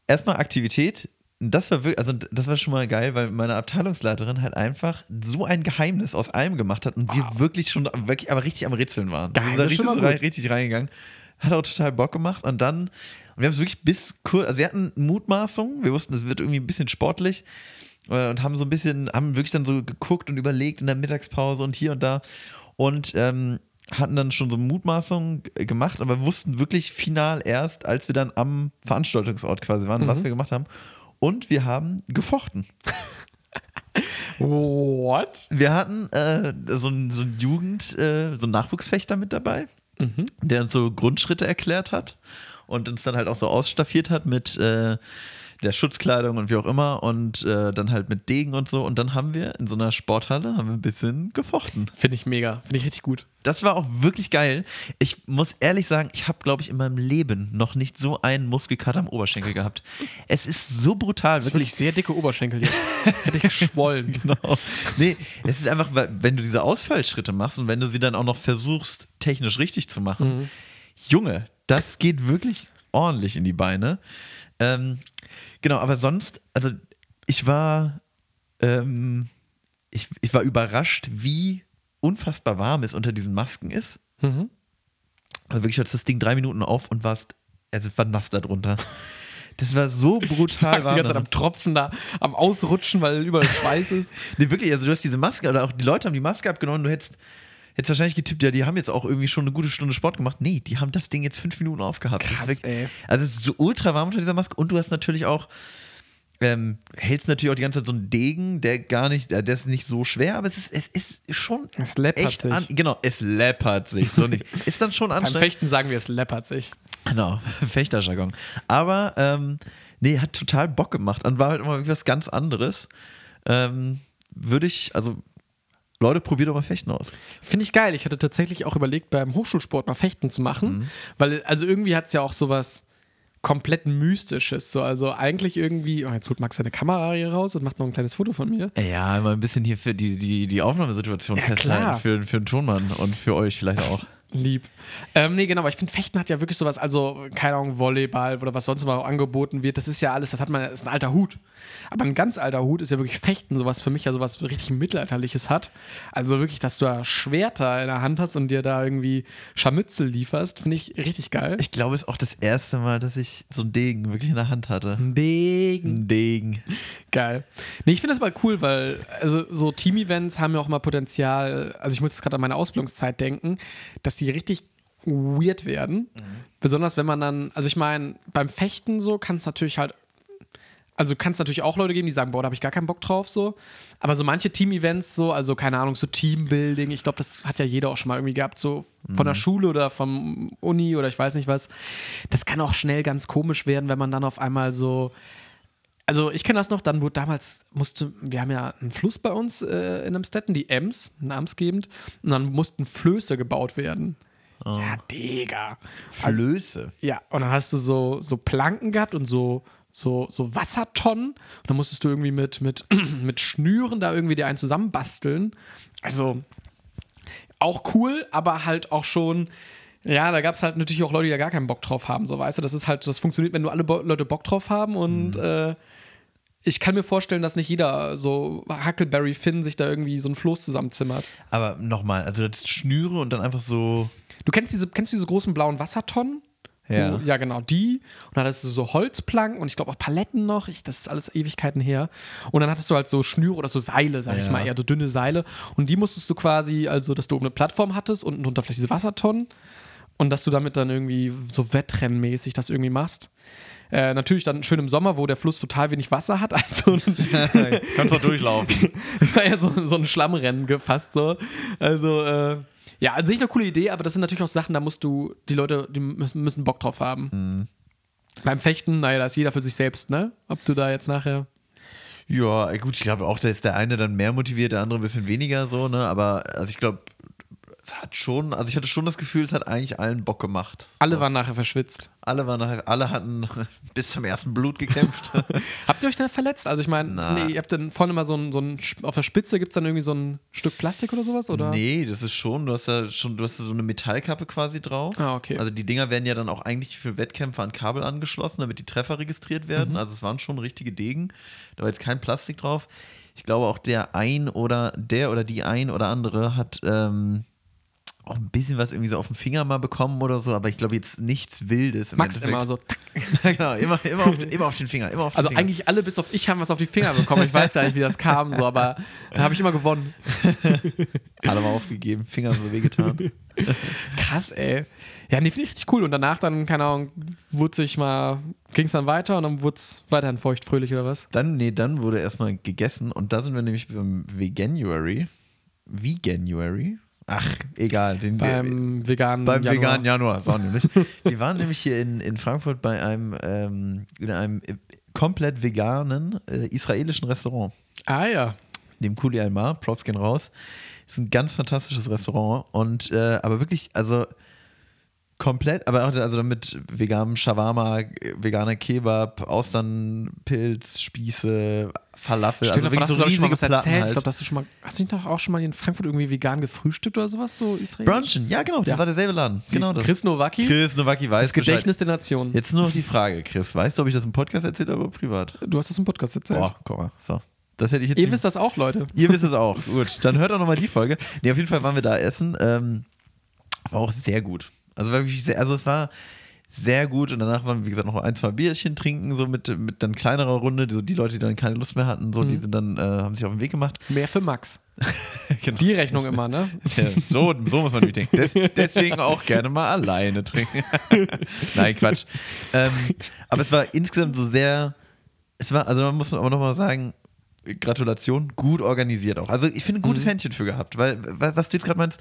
erstmal Aktivität. Das war wirklich, also das war schon mal geil, weil meine Abteilungsleiterin halt einfach so ein Geheimnis aus allem gemacht hat und wir wirklich schon wirklich aber richtig am Rätseln waren. Geil, also da richtig, schon mal so rein, richtig reingegangen. Hat auch total Bock gemacht und dann, und wir haben es wirklich bis kurz, also wir hatten Mutmaßungen, wir wussten, es wird irgendwie ein bisschen sportlich und haben so ein bisschen, haben wirklich dann so geguckt und überlegt in der Mittagspause und hier und da und ähm, hatten dann schon so Mutmaßungen g- gemacht, aber wussten wirklich final erst, als wir dann am Veranstaltungsort quasi waren, was Mhm. wir gemacht haben. Und wir haben gefochten. What? Wir hatten äh, so einen so Jugend, äh, so einen Nachwuchsfechter mit dabei, Mhm. der uns so Grundschritte erklärt hat und uns dann halt auch so ausstaffiert hat mit äh, der Schutzkleidung und wie auch immer und äh, dann halt mit Degen und so. Und dann haben wir in so einer Sporthalle haben wir ein bisschen gefochten. Finde ich mega. Finde ich richtig gut. Das war auch wirklich geil. Ich muss ehrlich sagen, ich habe, glaube ich, in meinem Leben noch nicht so einen Muskelkater am Oberschenkel gehabt. Es ist so brutal, Das wirklich. sehr dicke Oberschenkel jetzt. Hätte ich geschwollen. Genau. Nee, es ist einfach, wenn du diese Ausfallschritte machst und wenn du sie dann auch noch versuchst, technisch richtig zu machen, Mhm. Junge, das geht wirklich ordentlich in die Beine. Ähm, genau, aber sonst, also ich war, ähm, ich, ich war überrascht, wie unfassbar warm es unter diesen Masken ist. Mhm. Also wirklich hattest das Ding drei Minuten auf und warst, also war nass darunter. Das war so brutal Max die ganze Zeit am Tropfen da, am Ausrutschen, weil überall Schweiß ist. Nee, wirklich, also du hast diese Maske, oder auch die Leute haben die Maske abgenommen, du hättest, hättest wahrscheinlich getippt, ja, die haben jetzt auch irgendwie schon eine gute Stunde Sport gemacht. Nee, die haben das Ding jetzt fünf Minuten aufgehabt. Krass, ey. Also es ist so ultra warm unter dieser Maske und du hast natürlich auch, ähm, hältst natürlich auch die ganze Zeit so einen Degen, der gar nicht, äh, der ist nicht so schwer, aber es ist, es ist schon Es läppert sich. an, genau, es läppert sich, so nicht. Ist dann schon Beim anstrengend. Fechten sagen wir, es läppert sich. Genau, Fechterjargon. Aber, ähm, nee, hat total Bock gemacht und war halt immer irgendwas ganz anderes. Ähm, würde ich, also, Leute, probiert doch mal Fechten aus. Finde ich geil. Ich hatte tatsächlich auch überlegt, beim Hochschulsport mal Fechten zu machen, Mhm. weil, also irgendwie hat es ja auch sowas komplett Mystisches. So, also eigentlich irgendwie, oh, jetzt holt Max seine Kamera hier raus und macht noch ein kleines Foto von mir. Ja, mal ein bisschen hier für die, die, die Aufnahmesituation Ja, festhalten. klar. Für, für den Tonmann und für euch vielleicht auch. Lieb. Ähm, nee, genau, aber ich finde, Fechten hat ja wirklich sowas, also, keine Ahnung, Volleyball oder was sonst immer angeboten wird, das ist ja alles, das hat man, das ist ein alter Hut. Aber ein ganz alter Hut ist ja wirklich Fechten, sowas für mich ja sowas richtig Mittelalterliches hat. Also wirklich, dass du da Schwerter in der Hand hast und dir da irgendwie Scharmützel lieferst, finde ich richtig geil. Ich glaube, es ist auch das erste Mal, dass ich so einen Degen wirklich in der Hand hatte. Degen. Ein Degen. Geil. Nee, ich finde das mal cool, weil also so Team-Events haben ja auch mal Potenzial, also ich muss jetzt gerade an meine Ausbildungszeit denken, dass die richtig weird werden. Besonders wenn man dann, also ich meine, beim Fechten so kann es natürlich halt, also kann es natürlich auch Leute geben, die sagen, boah, da habe ich gar keinen Bock drauf so. Aber so manche Team-Events so, also keine Ahnung, so Teambuilding, ich glaube, das hat ja jeder auch schon mal irgendwie gehabt, so von der Schule oder vom Uni oder ich weiß nicht was. Das kann auch schnell ganz komisch werden, wenn man dann auf einmal so also ich kenne das noch, dann wurde damals, musste, wir haben ja einen Fluss bei uns äh, in Amstetten, die Ems, namensgebend, und dann mussten Flöße gebaut werden. Ja, Digga. Also, Flöße. ja, und dann hast du so, so Planken gehabt und so, so, so Wassertonnen. Und dann musstest du irgendwie mit, mit, mit Schnüren da irgendwie dir einen zusammenbasteln. Also auch cool, aber halt auch schon. Ja, da gab es halt natürlich auch Leute, die da gar keinen Bock drauf haben, so weißt du. Das ist halt, das funktioniert, wenn nur alle Bo Leute Bock drauf haben und äh, ich kann mir vorstellen, dass nicht jeder so Huckleberry Finn sich da irgendwie so ein Floß zusammenzimmert. Aber nochmal, also das Schnüre und dann einfach so. Du kennst diese, kennst du diese großen blauen Wassertonnen? Ja. Wo, ja, genau, die. Und dann hattest du so Holzplanken und ich glaube auch Paletten noch. Ich, das ist alles Ewigkeiten her. Und dann hattest du halt so Schnüre oder so Seile, sag ich Ja. mal, eher so dünne Seile. Und die musstest du quasi, also, dass du oben eine Plattform hattest, unten drunter vielleicht diese Wassertonnen. Und dass du damit dann irgendwie so wettrennenmäßig das irgendwie machst. Äh, natürlich dann schön im Sommer, wo der Fluss total wenig Wasser hat. Also Kannst doch durchlaufen. war ja so, so ein Schlammrennen gefasst so. Also, äh, ja, an sich eine coole Idee, aber das sind natürlich auch Sachen, da musst du, die Leute, die müssen, müssen Bock drauf haben. Beim Fechten, naja, da ist jeder für sich selbst, ne? Ob du da jetzt nachher. Ja, gut, ich glaube auch, da ist der eine dann mehr motiviert, der andere ein bisschen weniger so, ne? Aber also ich glaube, hat schon, also ich hatte schon das Gefühl, es hat eigentlich allen Bock gemacht. Alle so. waren nachher verschwitzt. alle waren nachher, alle hatten bis zum ersten Blut gekämpft. Habt ihr euch da verletzt? Also ich meine, nee, ihr habt dann vorne mal so ein, so ein auf der Spitze gibt es dann irgendwie so ein Stück Plastik oder sowas? Oder? Nee, das ist schon, du hast ja schon, du hast ja so eine Metallkappe quasi drauf. Ah, okay. Also die Dinger werden ja dann auch eigentlich für Wettkämpfe an Kabel angeschlossen, damit die Treffer registriert werden. Mhm. Also es waren schon richtige Degen. Da war jetzt kein Plastik drauf. Ich glaube auch der ein oder der oder die ein oder andere hat ähm, auch ein bisschen was irgendwie so auf den Finger mal bekommen oder so, aber ich glaube jetzt nichts Wildes. Im Max Endeffekt. immer so. tack. genau, immer, immer, auf, den- immer auf den Finger, auf den Also Finger. eigentlich alle bis auf ich haben was auf die Finger bekommen. Ich weiß gar nicht, wie das kam, so, aber da habe ich immer gewonnen. alle mal aufgegeben, Finger so wehgetan. Krass, ey. Ja, nee, finde ich richtig cool. Und danach dann, keine Ahnung, wurde sich mal, ging es dann weiter und dann wurde es weiterhin feuchtfröhlich oder was? Dann, nee, dann wurde erstmal gegessen und da sind wir nämlich beim Veganuary. Veganuary? Ach, egal. Den, Beim veganen beim Januar. veganen Januar, so nämlich. Wir waren nämlich hier in, in Frankfurt bei einem, ähm, in einem äh, komplett veganen äh, israelischen Restaurant. Ah ja. Dem Kuli Almar, Props gehen raus. Ist ein ganz fantastisches Restaurant und äh, aber wirklich, also komplett, aber auch also mit veganem Shawarma, veganer Kebab, Austernpilz, Spieße, Falafel, Stimmt, also davon hast du, wirklich glaube ich, schon mal was erzählt. Platten Ich halt. glaube, hast du schon mal, hast du nicht doch auch schon mal in Frankfurt irgendwie vegan gefrühstückt oder sowas, so israelisch? Brunchen, ja genau, das Ja. war derselbe Laden. Siehst Genau du, das. Chris Nowacki, Chris Nowacki weiß das Gedächtnis der Nation. Bescheid. Jetzt nur noch die Frage, Chris, weißt du, ob ich das im Podcast erzählt habe oder privat? Du hast das im Podcast erzählt. Boah, guck mal, so. Das hätte ich jetzt Ihr wisst das auch, Leute. Ihr wisst es auch. Gut, dann hört auch nochmal die Folge. Nee, auf jeden Fall waren wir da essen. Ähm, war auch sehr gut. Also, wirklich sehr, also es war sehr gut und danach waren, wie gesagt, noch ein, zwei Bierchen trinken, so mit, mit dann kleinerer Runde. So die Leute, die dann keine Lust mehr hatten, so, die Mhm. sind dann, äh, haben sich auf den Weg gemacht. Mehr für Max. Genau. Die Rechnung immer, ne? Ja, so, so muss man nämlich denken. Des, deswegen auch gerne mal alleine trinken. Nein, Quatsch. Ähm, aber es war insgesamt so sehr, es war, also man muss aber nochmal sagen, Gratulation, gut organisiert auch. Also ich finde ein gutes Mhm. Händchen für gehabt, weil, wa- was du jetzt gerade meinst,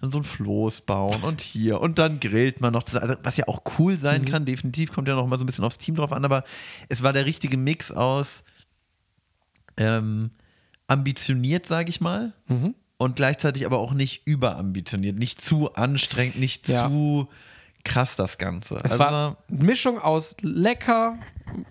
dann so ein Floß bauen und hier und dann grillt man noch, zusammen. also, was ja auch cool sein Mhm. kann, definitiv, kommt ja noch mal so ein bisschen aufs Team drauf an, aber es war der richtige Mix aus ähm, ambitioniert, sage ich mal, Mhm. und gleichzeitig aber auch nicht überambitioniert, nicht zu anstrengend, nicht Ja. zu krass das Ganze. Es Also, war eine Mischung aus lecker,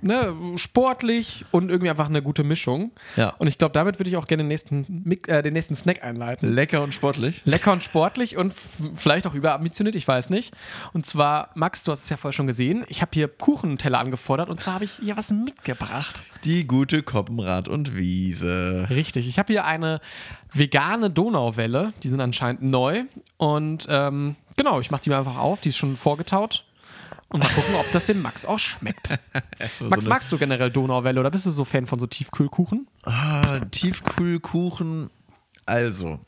ne, sportlich und irgendwie einfach eine gute Mischung. ja, Und ich glaube, damit würde ich auch gerne den nächsten, äh, den nächsten Snack einleiten. lecker und sportlich. Lecker und sportlich und vielleicht auch überambitioniert, ich weiß nicht. Und zwar, Max, du hast es ja vorher schon gesehen, ich habe hier Kuchenteller angefordert und zwar habe ich hier was mitgebracht. Die gute Koppenrad und Wiese. Richtig, ich habe hier eine vegane Donauwelle, die sind anscheinend neu und ähm, genau, ich mache die mal einfach auf, die ist schon vorgetaut. Und mal gucken, ob das dem Max auch schmeckt. Max, so magst du generell Donauwelle oder bist du so Fan von so Tiefkühlkuchen? Ah, Tiefkühlkuchen. Also,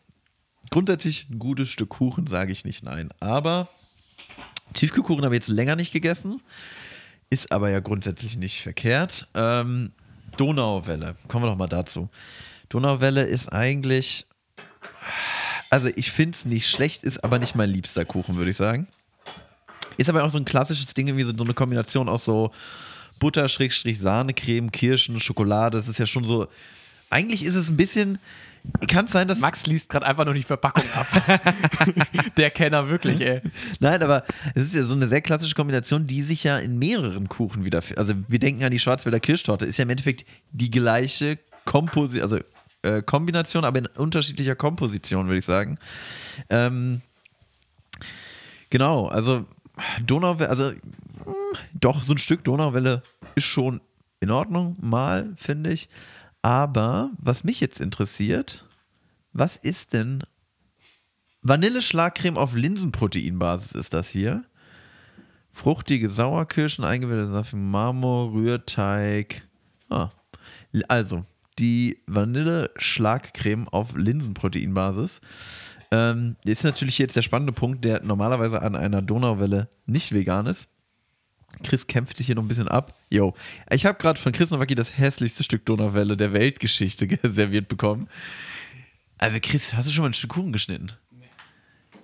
grundsätzlich ein gutes Stück Kuchen, sage ich nicht nein. Aber Tiefkühlkuchen habe ich jetzt länger nicht gegessen. Ist aber ja grundsätzlich nicht verkehrt. Ähm, Donauwelle, kommen wir doch mal dazu. Donauwelle ist eigentlich. Also, ich finde es nicht schlecht, ist aber nicht mein liebster Kuchen, würde ich sagen. Ist aber auch so ein klassisches Ding, wie so so eine Kombination aus so Butter, Schrägstrich, Sahnecreme, Kirschen, Schokolade. Das ist ja schon so. Eigentlich ist es ein bisschen. Kann es sein, dass. Max liest gerade einfach nur die Verpackung ab. Der Kenner wirklich, ey. Nein, aber es ist ja so eine sehr klassische Kombination, die sich ja in mehreren Kuchen wiederfindet. Also, wir denken an die Schwarzwälder Kirschtorte. Ist ja im Endeffekt die gleiche Komposition, also äh, Kombination, aber in unterschiedlicher Komposition, würde ich sagen. Ähm, genau, also Donauwelle, also mh, doch, so ein Stück Donauwelle ist schon in Ordnung, mal, finde ich. Aber was mich jetzt interessiert, was ist denn Vanilleschlagcreme auf Linsenproteinbasis ist das hier. Fruchtige Sauerkirschen, eingewählte Saft, Marmor, Rührteig. Ah. Also, die Vanille-Schlagcreme auf Linsenproteinbasis. Ähm, ist natürlich jetzt der spannende Punkt, der normalerweise an einer Donauwelle nicht vegan ist. Chris kämpft sich hier noch ein bisschen ab. Yo, ich habe gerade von Chris Nowacki das hässlichste Stück Donauwelle der Weltgeschichte serviert bekommen. Also Chris, hast du schon mal ein Stück Kuchen geschnitten?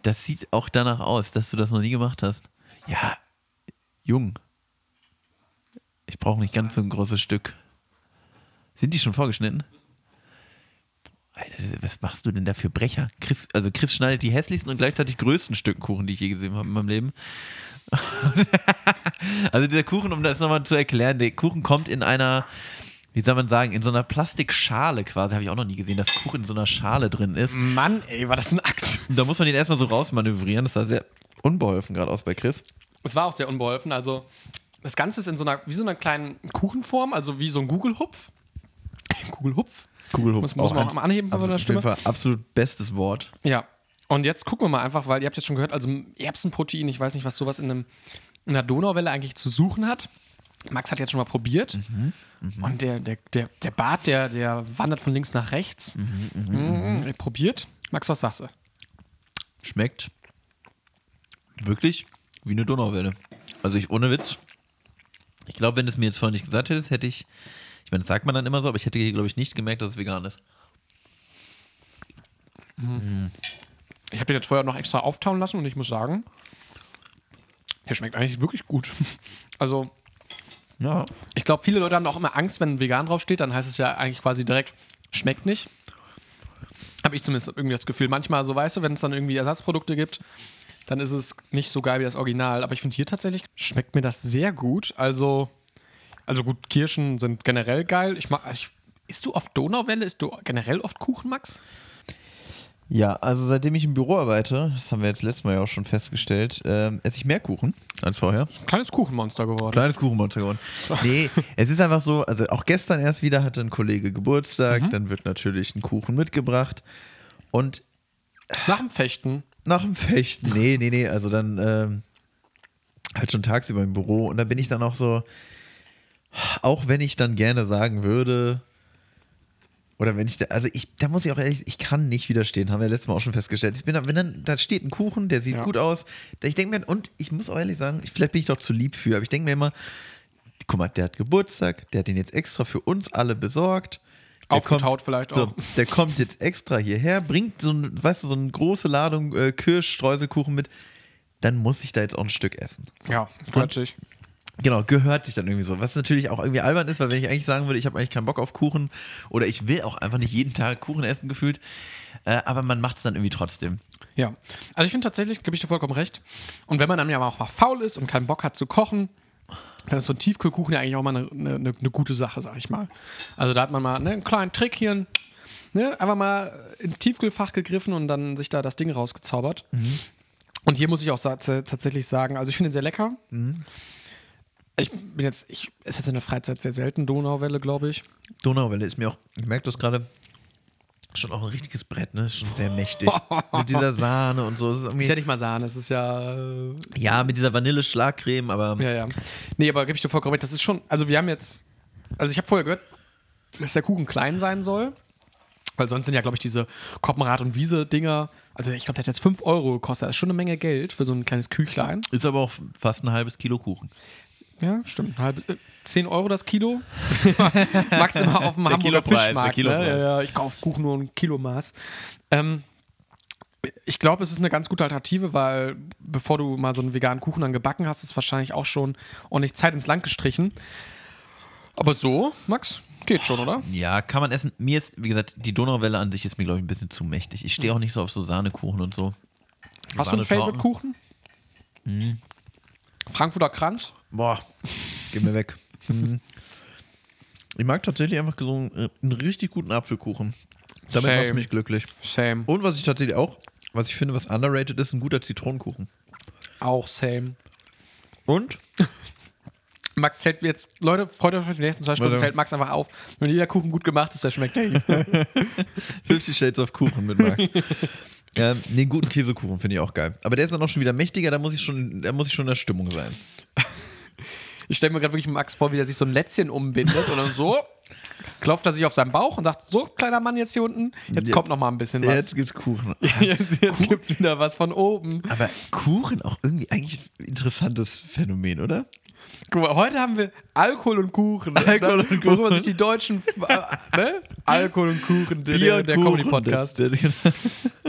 Das sieht auch danach aus, dass du das noch nie gemacht hast. Ja, jung. Ich brauche nicht ganz so ein großes Stück. Sind die schon vorgeschnitten? Alter, was machst du denn da für Brecher? Chris, also Chris schneidet die hässlichsten und gleichzeitig größten Stück Kuchen, die ich je gesehen habe in meinem Leben. also dieser Kuchen, um das nochmal zu erklären, der Kuchen kommt in einer, wie soll man sagen, in so einer Plastikschale quasi, habe ich auch noch nie gesehen, dass Kuchen in so einer Schale drin ist. Mann, ey, war das ein Akt. Da muss man den erstmal so rausmanövrieren. Das sah sehr unbeholfen gerade aus bei Chris. Es war auch sehr unbeholfen. Also, das Ganze ist in so einer, wie so einer kleinen Kuchenform, also wie so ein Gugelhupf. Gugelhupf? Kugelhupf. Muss- muss man auch mal anheben von der Stimme. Auf jeden Fall absolut bestes Wort. Ja. Und jetzt gucken wir mal einfach, weil ihr habt jetzt schon gehört, also Erbsenprotein, ich weiß nicht, was sowas in, einem, in einer Donauwelle eigentlich zu suchen hat. Max hat jetzt schon mal probiert. Und der, der, der, der Bart, der, der wandert von links nach rechts. Mhm, er probiert. Max, was sagst du? Schmeckt wirklich wie eine Donauwelle. Also ich, ohne Witz, ich glaube, wenn du es mir jetzt vorhin nicht gesagt hättest, hätte ich, ich meine, das sagt man dann immer so, aber ich hätte hier, glaube ich, nicht gemerkt, dass es vegan ist. Ich habe den jetzt vorher noch extra auftauen lassen und ich muss sagen, der schmeckt eigentlich wirklich gut. Also, Ja. ich glaube, viele Leute haben auch immer Angst, wenn vegan draufsteht, dann heißt es ja eigentlich quasi direkt, schmeckt nicht. Habe ich zumindest irgendwie das Gefühl. Manchmal, so weißt du, wenn es dann irgendwie Ersatzprodukte gibt, dann ist es nicht so geil wie das Original. Aber ich finde hier tatsächlich schmeckt mir das sehr gut. Also, also gut, Kirschen sind generell geil. Ich mag, also ich, isst du oft Donauwelle? Isst du generell oft Kuchen, Max? Ja, also seitdem ich im Büro arbeite, das haben wir jetzt letztes Mal ja auch schon festgestellt, ähm, esse ich mehr Kuchen als vorher. Ein kleines Kuchenmonster geworden. Kleines Kuchenmonster geworden. Nee, es ist einfach so, also auch gestern erst wieder hatte ein Kollege Geburtstag, dann wird natürlich ein Kuchen mitgebracht und Nach dem Fechten. nach dem Fechten, nee, nee, nee, also dann ähm, halt schon tagsüber im Büro und da bin ich dann auch so, auch wenn ich dann gerne sagen würde, oder wenn ich da, also ich, da muss ich auch ehrlich, ich kann nicht widerstehen, haben wir letztes Mal auch schon festgestellt. Ich bin da, wenn dann, da steht ein Kuchen, der sieht Ja. gut aus, ich denke mir, und ich muss auch ehrlich sagen, ich, vielleicht bin ich doch zu lieb für, aber ich denke mir immer, guck mal, der hat Geburtstag, der hat den jetzt extra für uns alle besorgt. Der Aufgetaut vielleicht so, auch. der kommt jetzt extra hierher, bringt so ein, weißt du, so eine große Ladung äh, Kirschstreuselkuchen mit, dann muss ich da jetzt auch ein Stück essen. Ja, quatschig. Genau, gehört sich dann irgendwie so. Was natürlich auch irgendwie albern ist, weil wenn ich eigentlich sagen würde, ich habe eigentlich keinen Bock auf Kuchen oder ich will auch einfach nicht jeden Tag Kuchen essen gefühlt, äh, aber man macht es dann irgendwie trotzdem. Ja, also ich finde tatsächlich, gebe ich dir vollkommen recht. Und wenn man dann ja auch mal faul ist und keinen Bock hat zu kochen, dann ist so ein Tiefkühlkuchen ja eigentlich auch mal eine, eine, eine gute Sache, sag ich mal. Also da hat man mal ne, einen kleinen Trick hier, ne, einfach mal ins Tiefkühlfach gegriffen und dann sich da das Ding rausgezaubert. Und hier muss ich auch tatsächlich sagen, also ich finde ihn sehr lecker. Ich bin jetzt, ich esse jetzt in der Freizeit sehr selten Donauwelle, glaube ich. Donauwelle ist mir auch, ich merke das gerade, schon auch ein richtiges Brett, ne? Ist Schon sehr mächtig. mit dieser Sahne und so. Es Ist irgendwie, Ist ja nicht mal Sahne, es ist ja äh, ja, mit dieser Vanille-Schlagcreme, aber Ja, ja. Nee, aber gebe ich dir vollkommen recht. Das ist schon, also wir haben jetzt, also ich habe vorher gehört, dass der Kuchen klein sein soll. Weil sonst sind ja, glaube ich, diese Koppenrad- und Wiese-Dinger, also ich glaube, der hat jetzt 5 Euro gekostet. Das ist schon eine Menge Geld für so ein kleines Küchlein. ist aber auch fast ein halbes Kilo Kuchen. Ja, stimmt. Halbes, äh, 10 Euro das Kilo. Magst du mal auf dem Der Hamburger Kilopreis, der Fischmarkt. Ne? Ja, ja, ich kaufe Kuchen nur ein Kilomaß. Ähm, ich glaube, es ist eine ganz gute Alternative, weil bevor du mal so einen veganen Kuchen dann gebacken hast, ist wahrscheinlich auch schon ordentlich Zeit ins Land gestrichen. Aber so, Max, geht schon, oder? Ja, kann man essen. Mir ist, wie gesagt, die Donauwelle an sich ist mir, glaube ich, ein bisschen zu mächtig. Ich stehe auch nicht so auf so Sahnekuchen und so. Hast du einen. Favorite-Kuchen? Mhm. Frankfurter Kranz? Boah, geh mir weg. Mhm. Ich mag tatsächlich einfach so einen, einen richtig guten Apfelkuchen. Damit Same. macht es mich glücklich. Same. Und was ich tatsächlich auch, was ich finde, was underrated ist, ein guter Zitronenkuchen. Auch same. Und? Max zählt jetzt, Leute, freut euch auf die nächsten zwei Stunden, Warte. zählt Max einfach auf. Wenn jeder Kuchen gut gemacht ist, der schmeckt der ihm. 50 Shades of Kuchen mit Max. ähm, einen guten Käsekuchen finde ich auch geil. Aber der ist dann auch schon wieder mächtiger, da muss ich schon, da muss ich schon in der Stimmung sein. Ich stelle mir gerade wirklich Max vor, wie er sich so ein Lätzchen umbindet und dann so klopft er sich auf seinen Bauch und sagt, so, kleiner Mann jetzt hier unten, jetzt, Jetzt- kommt noch mal ein bisschen was. Jetzt gibt's Kuchen. Jetzt, jetzt gibt's wieder was von oben. Aber Kuchen auch irgendwie eigentlich ein interessantes Phänomen, oder? Guck mal, heute haben wir Alkohol und Kuchen. ne? Alkohol und Kuchen. Worüber sich die Deutschen, äh, ne? Alkohol und Kuchen, der, der, der Comedy-Podcast. Der- der-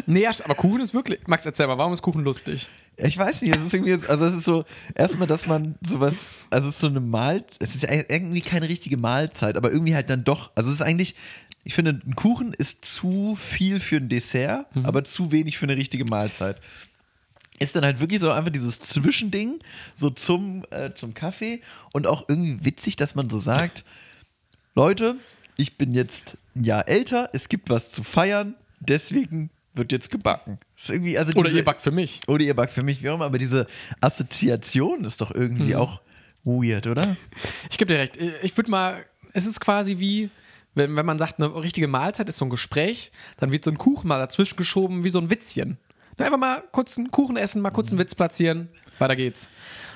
Nee, aber Kuchen ist wirklich, Max, erzähl mal, warum ist Kuchen lustig? Ich weiß nicht, es ist irgendwie jetzt, also es ist so, erstmal, dass man sowas, also es ist so eine Mahlzeit, es ist irgendwie keine richtige Mahlzeit, aber irgendwie halt dann doch, also es ist eigentlich, ich finde, ein Kuchen ist zu viel für ein Dessert, aber zu wenig für eine richtige Mahlzeit. Ist dann halt wirklich so einfach dieses Zwischending, so zum, äh, zum Kaffee und auch irgendwie witzig, dass man so sagt, Leute, ich bin jetzt ein Jahr älter, es gibt was zu feiern, deswegen wird jetzt gebacken. Das ist irgendwie, also Oder diese- ihr backt für mich. oder ihr backt für mich, wie auch immer, aber diese Assoziation ist doch irgendwie auch weird, oder? Ich gebe dir recht. Ich würde mal, es ist quasi wie, wenn, wenn man sagt, eine richtige Mahlzeit ist so ein Gespräch, dann wird so ein Kuchen mal dazwischen geschoben, wie so ein Witzchen. Na, einfach mal kurz einen Kuchen essen, mal kurz einen Witz platzieren, weiter geht's.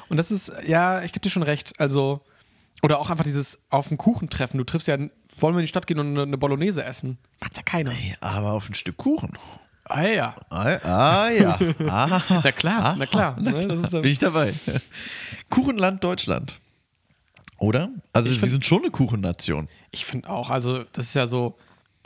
Und das ist, ja, ich gebe dir schon recht. Also, oder auch einfach dieses auf den Kuchen treffen. Du triffst ja, wollen wir in die Stadt gehen und eine, Bolognese essen? Macht ja keiner. Aber auf ein Stück Kuchen. Ah ja. Ah, ah ja. Ah, Na klar, na klar. Ne, das ist, ja- bin ich dabei. Kuchenland Deutschland. Oder? Also Ich wir find- sind schon eine Kuchennation. Ich finde auch, also das ist ja so,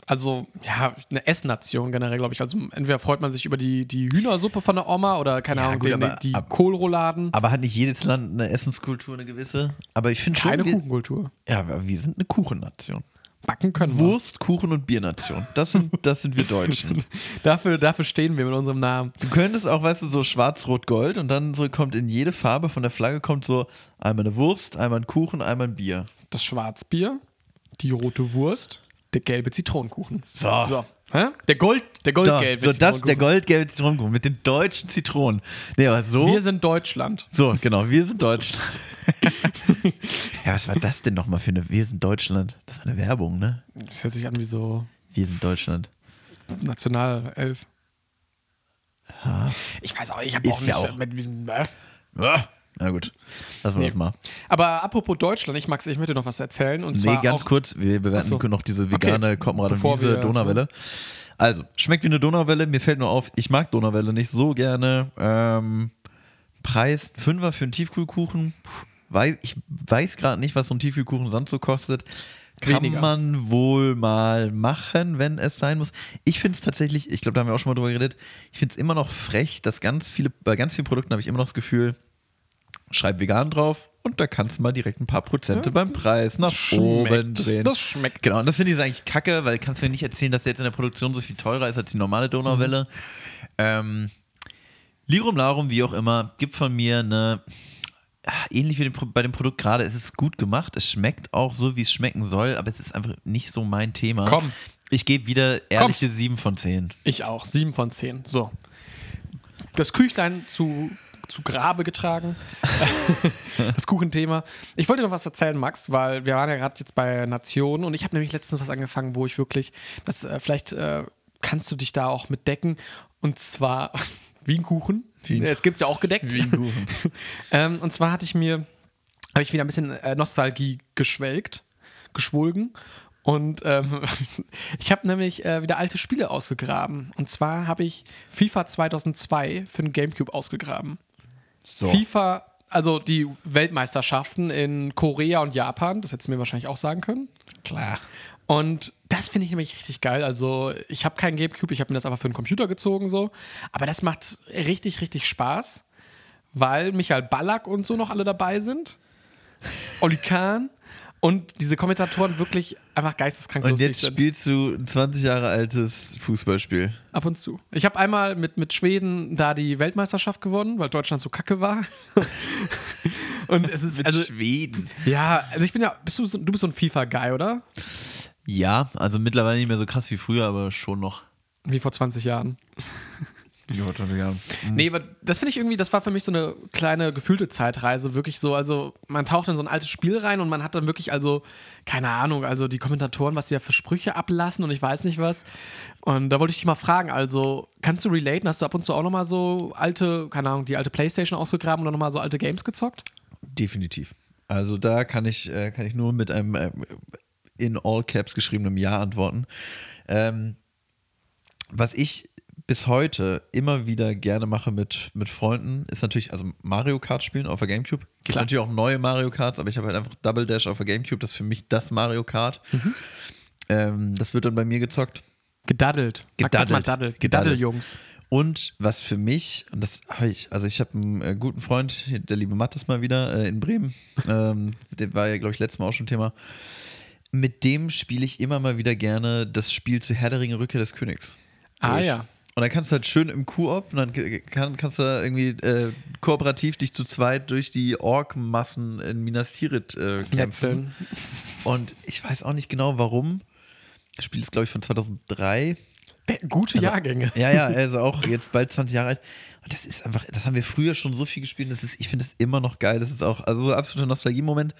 also ja, eine Essnation generell, glaube ich. Also entweder freut man sich über die, die Hühnersuppe von der Oma oder keine Ja, Ahnung, gut, den, aber die ab- Kohlrouladen. Aber hat nicht jedes Land eine Essenskultur, eine gewisse? Aber ich finde schon, Keine wir, Kuchenkultur. ja, aber wir sind eine Kuchennation. Backen können wir. Wurst, Kuchen und Biernation. Das sind, das sind wir Deutschen. Dafür, dafür stehen wir mit unserem Namen. Du könntest auch, weißt du, so schwarz-rot-gold und dann so kommt in jede Farbe von der Flagge kommt so einmal eine Wurst, einmal ein Kuchen, einmal ein Bier. Das Schwarzbier, die rote Wurst, der gelbe Zitronenkuchen. So. So. Hä? Der Gold, der goldgelbe so das, der goldgelbe Zitronenkuchen mit den deutschen Zitronen. Nee, aber so. Wir sind Deutschland. so, genau, wir sind Deutschland. ja, was war das denn nochmal für eine Wir sind Deutschland? Das war eine Werbung, ne? Das hört sich an wie so Wir sind Deutschland. Nationalelf. Ich weiß auch, ich habe Ist auch ja nicht auch- mit, mit, äh, Ah, Na gut, lassen wir Nee. das mal. Aber apropos Deutschland, ich Max, ich möchte noch was erzählen. Und Nee, zwar ganz kurz, wir bewerten so. noch diese vegane Okay. Koppenrad und Wiese Donauwelle. Also, schmeckt wie eine Donauwelle. Mir fällt nur auf, ich mag Donauwelle nicht so gerne. Ähm, Preis Fünfer für einen Tiefkühlkuchen. Puh, Weiß, ich weiß gerade nicht, was so ein Tiefkühlkuchen sonst so kostet. Kann Weniger. man wohl mal machen, wenn es sein muss. Ich finde es tatsächlich, ich glaube, da haben wir auch schon mal drüber geredet, ich finde es immer noch frech, dass ganz viele, bei ganz vielen Produkten habe ich immer noch das Gefühl, schreib vegan drauf und da kannst du mal direkt ein paar Prozente Ja. beim Preis nach oben schmeckt. drehen. Das schmeckt. Genau, und das finde ich eigentlich kacke, weil kannst du mir nicht erzählen, dass der jetzt in der Produktion so viel teurer ist als die normale Donauwelle. Ähm, Lirum Larum, wie auch immer, gibt von mir eine, ähnlich wie bei dem Produkt gerade, es ist gut gemacht, es schmeckt auch so, wie es schmecken soll, aber es ist einfach nicht so mein Thema. Komm. Ich gebe wieder ehrliche 7 von 10. Ich auch. Sieben von zehn. So. Das Küchlein zu, zu Grabe getragen. das Kuchenthema. Ich wollte noch was erzählen, Max, weil wir waren ja gerade jetzt bei Nationen und ich habe nämlich letztens was angefangen, wo ich wirklich, das äh, vielleicht äh, kannst du dich da auch mit decken. Und zwar Wienkuchen. Wien- Es gibt ja auch gedeckt. Kuchen. Ähm, und zwar hatte ich mir, habe ich wieder ein bisschen äh, Nostalgie geschwelgt, geschwulgen. Und ähm, ich habe nämlich äh, wieder alte Spiele ausgegraben. Und zwar habe ich FIFA 2002 für den Gamecube ausgegraben. So. FIFA, also die Weltmeisterschaften in Korea und Japan, das hättest du mir wahrscheinlich auch sagen können. Klar. Und das finde ich nämlich richtig geil. Also, ich habe keinen Gamecube, ich habe mir das einfach für den Computer gezogen, so. Aber das macht richtig, richtig Spaß, weil Michael Ballack und so noch alle dabei sind. Oli Kahn und diese Kommentatoren wirklich einfach geisteskrank Und jetzt sind. spielst du ein 20 Jahre altes Fußballspiel. Ab und zu. Ich habe einmal mit, mit Schweden da die Weltmeisterschaft gewonnen, weil Deutschland so kacke war. und es ist, also, Schweden. ja, also ich bin ja, bist du, du bist so ein FIFA-Guy, oder? Ja, also mittlerweile nicht mehr so krass wie früher, aber schon noch. Wie vor 20 Jahren. Ja, ja. Nee, aber das finde ich irgendwie, das war für mich so eine kleine gefühlte Zeitreise, wirklich so. Also, man taucht in so ein altes Spiel rein und man hat dann wirklich, also, keine Ahnung, also die Kommentatoren, was sie ja für Sprüche ablassen und ich weiß nicht was. Und da wollte ich dich mal fragen, also, kannst du relaten? Hast du ab und zu auch nochmal so alte, keine Ahnung, die alte Playstation ausgegraben und nochmal so alte Games gezockt? Definitiv. Also da kann ich, äh, kann ich nur mit einem äh, in all caps geschriebenem Ja antworten. Ähm, was ich bis heute immer wieder gerne mache mit, mit Freunden, ist natürlich, also Mario Kart spielen auf der Gamecube. Gibt Klar. natürlich auch neue Mario Karts, aber ich habe halt einfach Double Dash auf der Gamecube, das ist für mich das Mario Kart. Ähm, das wird dann bei mir gezockt. Gedaddelt. Gedaddelt. Daddel. Gedaddelt. Gedaddel, Jungs. Und was für mich, und das habe ich, also ich habe einen äh, guten Freund, der liebe Mattes mal wieder äh, in Bremen, ähm, der war ja, glaube ich, letztes Mal auch schon Thema. Mit dem spiele ich immer mal wieder gerne das Spiel zu Herr der Ringe Rückkehr des Königs. Ah durch. ja. Und dann kannst du halt schön im Koop, und dann kann, kannst du da irgendwie äh, kooperativ dich zu zweit durch die Ork-Massen in Minas Tirith äh, kämpfen. Und ich weiß auch nicht genau warum. Das Spiel ist, glaube ich, von 2003. Be- Gute Also- Jahrgänge. Ja, ja, also auch jetzt bald 20 Jahre alt. Und das ist einfach, das haben wir früher schon so viel gespielt. Das ist, ich finde es immer noch geil. Das ist auch, also so ein absoluter Nostalgie-Moment.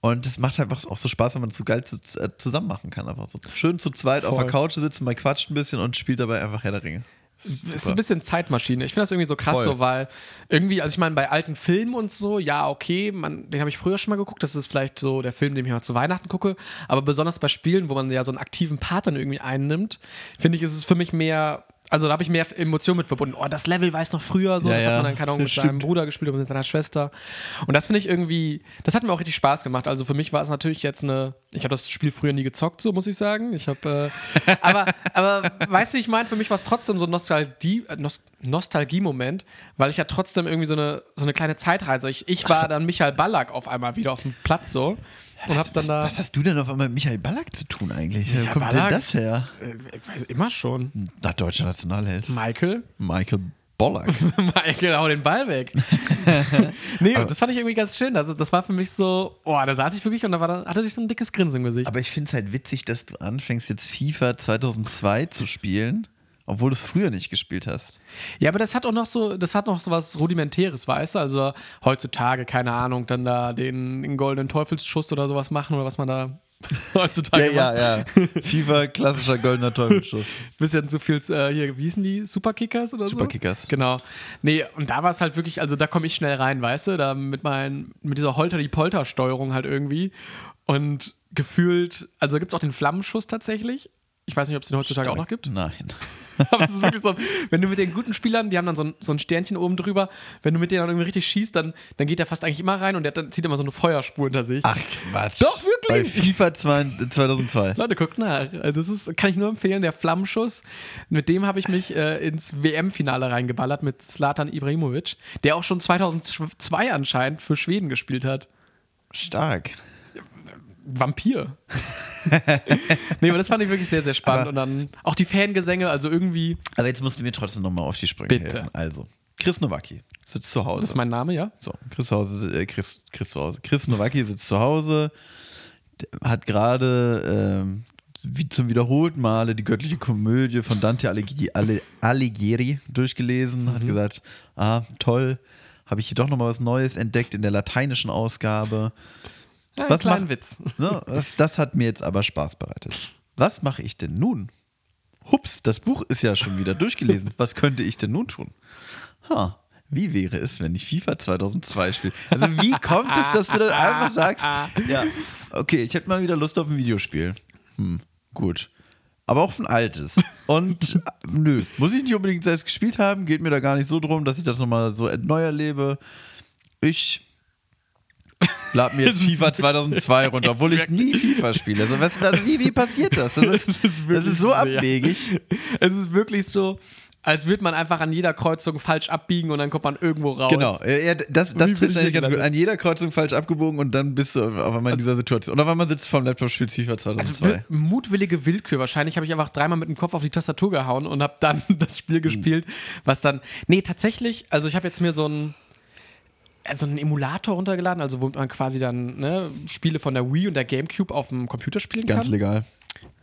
Und das macht einfach auch so Spaß, wenn man es so geil zu, äh, zusammen machen kann. Einfach so schön zu zweit auf Voll. der Couch sitzen, mal quatscht ein bisschen und spielt dabei einfach Herr der Ringe. Es ist ein bisschen Zeitmaschine. Ich finde das irgendwie so krass, Voll. so, weil irgendwie, also ich meine, bei alten Filmen und so, ja, okay, man, den habe ich früher schon mal geguckt. Das ist vielleicht so der Film, den ich mal zu Weihnachten gucke. Aber besonders bei Spielen, wo man ja so einen aktiven Part dann irgendwie einnimmt, finde ich, ist es für mich mehr. Also da habe ich mehr Emotionen mit verbunden. Oh, das Level weiß noch früher so. Ja, das ja, hat man dann, keine Ahnung, mit das seinem stimmt. Bruder gespielt oder mit seiner Schwester. Und das finde ich irgendwie, das hat mir auch richtig Spaß gemacht. Also für mich war es natürlich jetzt eine, ich habe das Spiel früher nie gezockt, so muss ich sagen. Ich habe, äh, aber, aber weißt du, wie ich meine, für mich war es trotzdem so ein Nostalgie, äh, Nos Nostalgie-Moment, weil ich ja trotzdem irgendwie so eine, so eine kleine Zeitreise. Ich, ich war dann Michael Ballack auf einmal wieder auf dem Platz so und habe dann was, da, was hast du denn auf einmal mit Michael Ballack zu tun eigentlich? Michael Wo kommt Ballack? denn das her? äh, ich weiß, immer schon. Na, deutscher Nationalheld. Michael, Michael Ballack. Michael, hau den Ball weg. nee, und das fand ich irgendwie ganz schön. Also, das war für mich so, oh, da saß ich wirklich und da war, hatte ich so ein dickes Grinsen im Gesicht. Aber ich finde es halt witzig, dass du anfängst, jetzt FIFA 2002 zu spielen, obwohl du es früher nicht gespielt hast. Ja, aber das hat auch noch so, das hat noch so was Rudimentäres, weißt du? Also heutzutage, keine Ahnung, dann da den, den goldenen Teufelsschuss oder sowas machen oder was man da Heutzutage. Ja, ja, ja. FIFA, klassischer goldener Teufelsschuss. Bisschen zu viel, äh, hier, wie hießen die? Superkickers oder so? Superkickers. Genau. Nee, und da war es halt wirklich, also da komme ich schnell rein, weißt du, da mit, mein, mit dieser Holter-die-Polter-Steuerung halt irgendwie. Und gefühlt, also gibt es auch den Flammenschuss tatsächlich. Ich weiß nicht, ob es den heutzutage auch noch gibt. Nein. Aber es ist wirklich so, wenn du mit den guten Spielern, die haben dann so ein, so ein Sternchen oben drüber, wenn du mit denen dann irgendwie richtig schießt, dann, dann geht der fast eigentlich immer rein und der dann zieht immer so eine Feuerspur hinter sich. Ach Quatsch. Doch, wirklich? Bei FIFA 2002. Leute, guckt nach. Also das ist, kann ich nur empfehlen, der Flammenschuss. Mit dem habe ich mich äh, ins WM-Finale reingeballert mit Slatan Ibrahimovic, der auch schon 2002 anscheinend für Schweden gespielt hat. Stark. Vampir. nee, aber das fand ich wirklich sehr, sehr spannend. Aber- und dann auch die Fangesänge, also irgendwie, Aber jetzt musst du mir trotzdem nochmal auf die Sprünge Bitte. helfen. Also, Chris Nowacki sitzt zu Hause. das ist mein Name, ja? So, Chris, Hause, äh, Chris, Chris zu Hause. Chris Nowacki sitzt zu Hause, hat gerade ähm, wie zum wiederholten Male die göttliche Komödie von Dante Alighieri, Alighieri durchgelesen, hat gesagt, ah, toll, habe ich hier doch nochmal was Neues entdeckt in der lateinischen Ausgabe. Ja Was macht- Witz. Ne, das, das hat mir jetzt aber Spaß bereitet. Was mache ich denn nun? Hups, das Buch ist ja schon wieder durchgelesen. Was könnte ich denn nun tun? Ha, wie wäre es, wenn ich FIFA 2002 spiele? Also wie kommt es, dass du dann einfach sagst, ja, okay, ich hätte mal wieder Lust auf ein Videospiel. Hm, gut. Aber auch ein altes. Und nö, muss ich nicht unbedingt selbst gespielt haben, geht mir da gar nicht so drum, dass ich das nochmal so neu erlebe. Ich lad mir jetzt FIFA 2002 runter, obwohl ich nie FIFA spiele. Also was, was, wie, wie passiert das? Das ist, ist das ist so abwegig. Es ist wirklich so, als würde man einfach an jeder Kreuzung falsch abbiegen und dann kommt man irgendwo raus. Genau, ja, das, das trifft ich eigentlich ganz gut. An jeder Kreuzung falsch abgebogen und dann bist du auf einmal in dieser Situation. Oder wenn man sitzt vorm Laptop, spielt FIFA Also 2002. wi- mutwillige Willkür. Wahrscheinlich habe ich einfach dreimal mit dem Kopf auf die Tastatur gehauen und habe dann das Spiel gespielt, was dann. Nee, tatsächlich, also ich habe jetzt mir so ein. Also einen Emulator runtergeladen, also wo man quasi dann ne, Spiele von der Wii und der Gamecube auf dem Computer spielen Ganz kann. legal.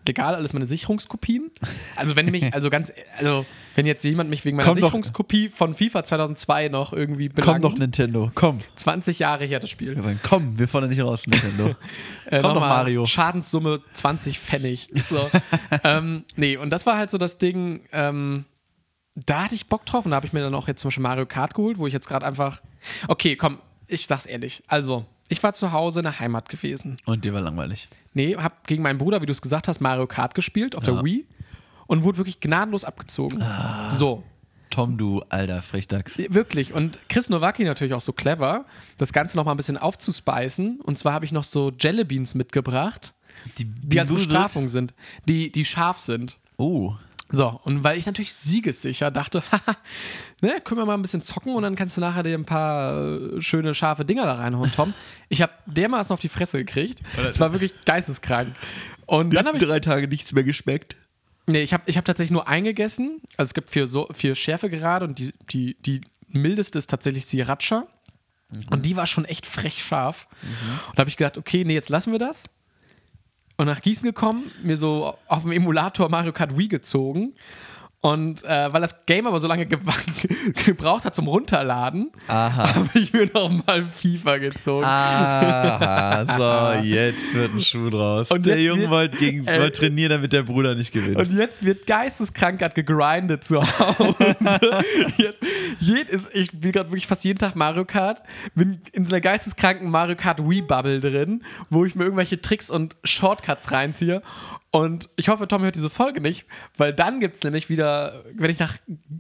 Legal, alles meine Sicherungskopien. Also wenn mich, also ganz, also wenn jetzt jemand mich wegen meiner Komm doch. Sicherungskopie von FIFA 2002 noch irgendwie Komm belangt, doch, Nintendo. Komm. 20 Jahre her das Spiel. Wir sagen, Komm, wir fordern nicht raus, Nintendo. Äh, Komm doch, Mario. Schadenssumme 20 Pfennig. So. ähm, nee, und das war halt so das Ding, ähm, da hatte ich Bock drauf und da habe ich mir dann auch jetzt zum Beispiel Mario Kart geholt, wo ich jetzt gerade einfach. Okay, komm, ich sag's ehrlich. Also, ich war zu Hause in der Heimat gewesen. Und dir war langweilig. Nee, hab gegen meinen Bruder, wie du es gesagt hast, Mario Kart gespielt auf Ja. der Wii und wurde wirklich gnadenlos abgezogen. So. Tom, du alter Frechdachs. Wirklich. Und Chris Nowacki natürlich auch so clever, das Ganze noch mal ein bisschen aufzuspeisen. Und zwar habe ich noch so Jellybeans mitgebracht, Die, die als Bestrafung sind, die, die scharf sind. Oh. So, und weil ich natürlich siegessicher dachte, haha, ne, können wir mal ein bisschen zocken und dann kannst du nachher dir ein paar äh, schöne, scharfe Dinger da reinhauen, Tom. Ich habe dermaßen auf die Fresse gekriegt. Es war wirklich geisteskrank. Und dann habe ich drei Tage nichts mehr geschmeckt. Nee, ich habe ich hab tatsächlich nur eingegessen. Also es gibt vier, so, vier Schärfe gerade und die, die, die mildeste ist tatsächlich Sriracha. Und die war schon echt frech scharf. Und da habe ich gedacht, okay, nee, jetzt lassen wir das. Und nach Gießen gekommen, mir so auf dem Emulator Mario Kart Wii gezogen. Und äh, weil das Game aber so lange ge gebraucht hat zum Runterladen, habe ich mir nochmal FIFA gezogen. Aha, so, jetzt wird ein Schuh draus. Und der Junge wollte, gegen, äh, wollte trainieren, damit der Bruder nicht gewinnt. Und jetzt wird geisteskrank grad gegrindet zu Hause. jetzt, jed, ist, ich spiele gerade wirklich fast jeden Tag Mario Kart. Bin in so einer geisteskranken Mario Kart Wii-Bubble drin, wo ich mir irgendwelche Tricks und Shortcuts reinziehe. Und ich hoffe, Tom hört diese Folge nicht, weil dann gibt es nämlich wieder, wenn ich nach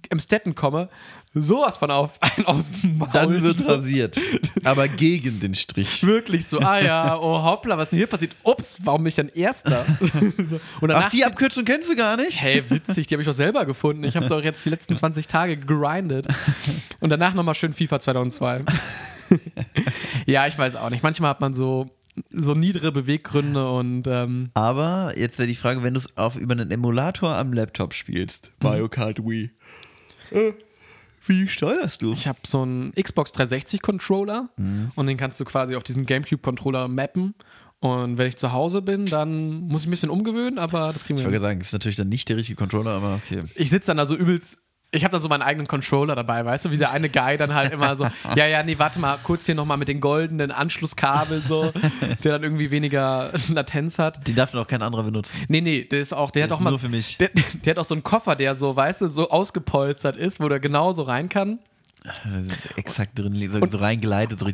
Emstetten komme, sowas von auf, ein aus dem Maul. Dann wird's rasiert. Aber gegen den Strich. Wirklich so, ah ja, oh hoppla, was denn hier passiert? Ups, warum bin ich dann Erster? Und danach Ach, die Abkürzung kennst du gar nicht? Hey, witzig, die habe ich doch selber gefunden. Ich habe doch jetzt die letzten 20 Tage gegrindet. Und danach nochmal schön FIFA 2002. ja, ich weiß auch nicht. Manchmal hat man so, so niedere Beweggründe und ähm, Aber jetzt wäre die Frage, wenn du es auf über einen Emulator am Laptop spielst, Mario Kart Wii, äh, wie steuerst du? ich habe so einen Xbox 360 Controller und den kannst du quasi auf diesen GameCube Controller mappen. Und wenn ich zu Hause bin, dann muss ich mich ein bisschen umgewöhnen, aber das kriegen Ich wir wollte hin. sagen, das ist natürlich dann nicht der richtige Controller, aber okay. Ich sitze dann also übelst Ich habe dann so meinen eigenen Controller dabei, weißt du, wie der eine Guy dann halt immer so, ja, ja, nee, warte mal, kurz hier nochmal mit den goldenen Anschlusskabeln so, der dann irgendwie weniger Latenz hat. Die darf noch kein anderer benutzen. Nee, nee, der ist auch, der, Der hat auch mal, nur für mich. Der, der hat auch so einen Koffer, der so, weißt du, so ausgepolstert ist, wo der genauso rein kann. Exakt drin, so, so reingleitet, so.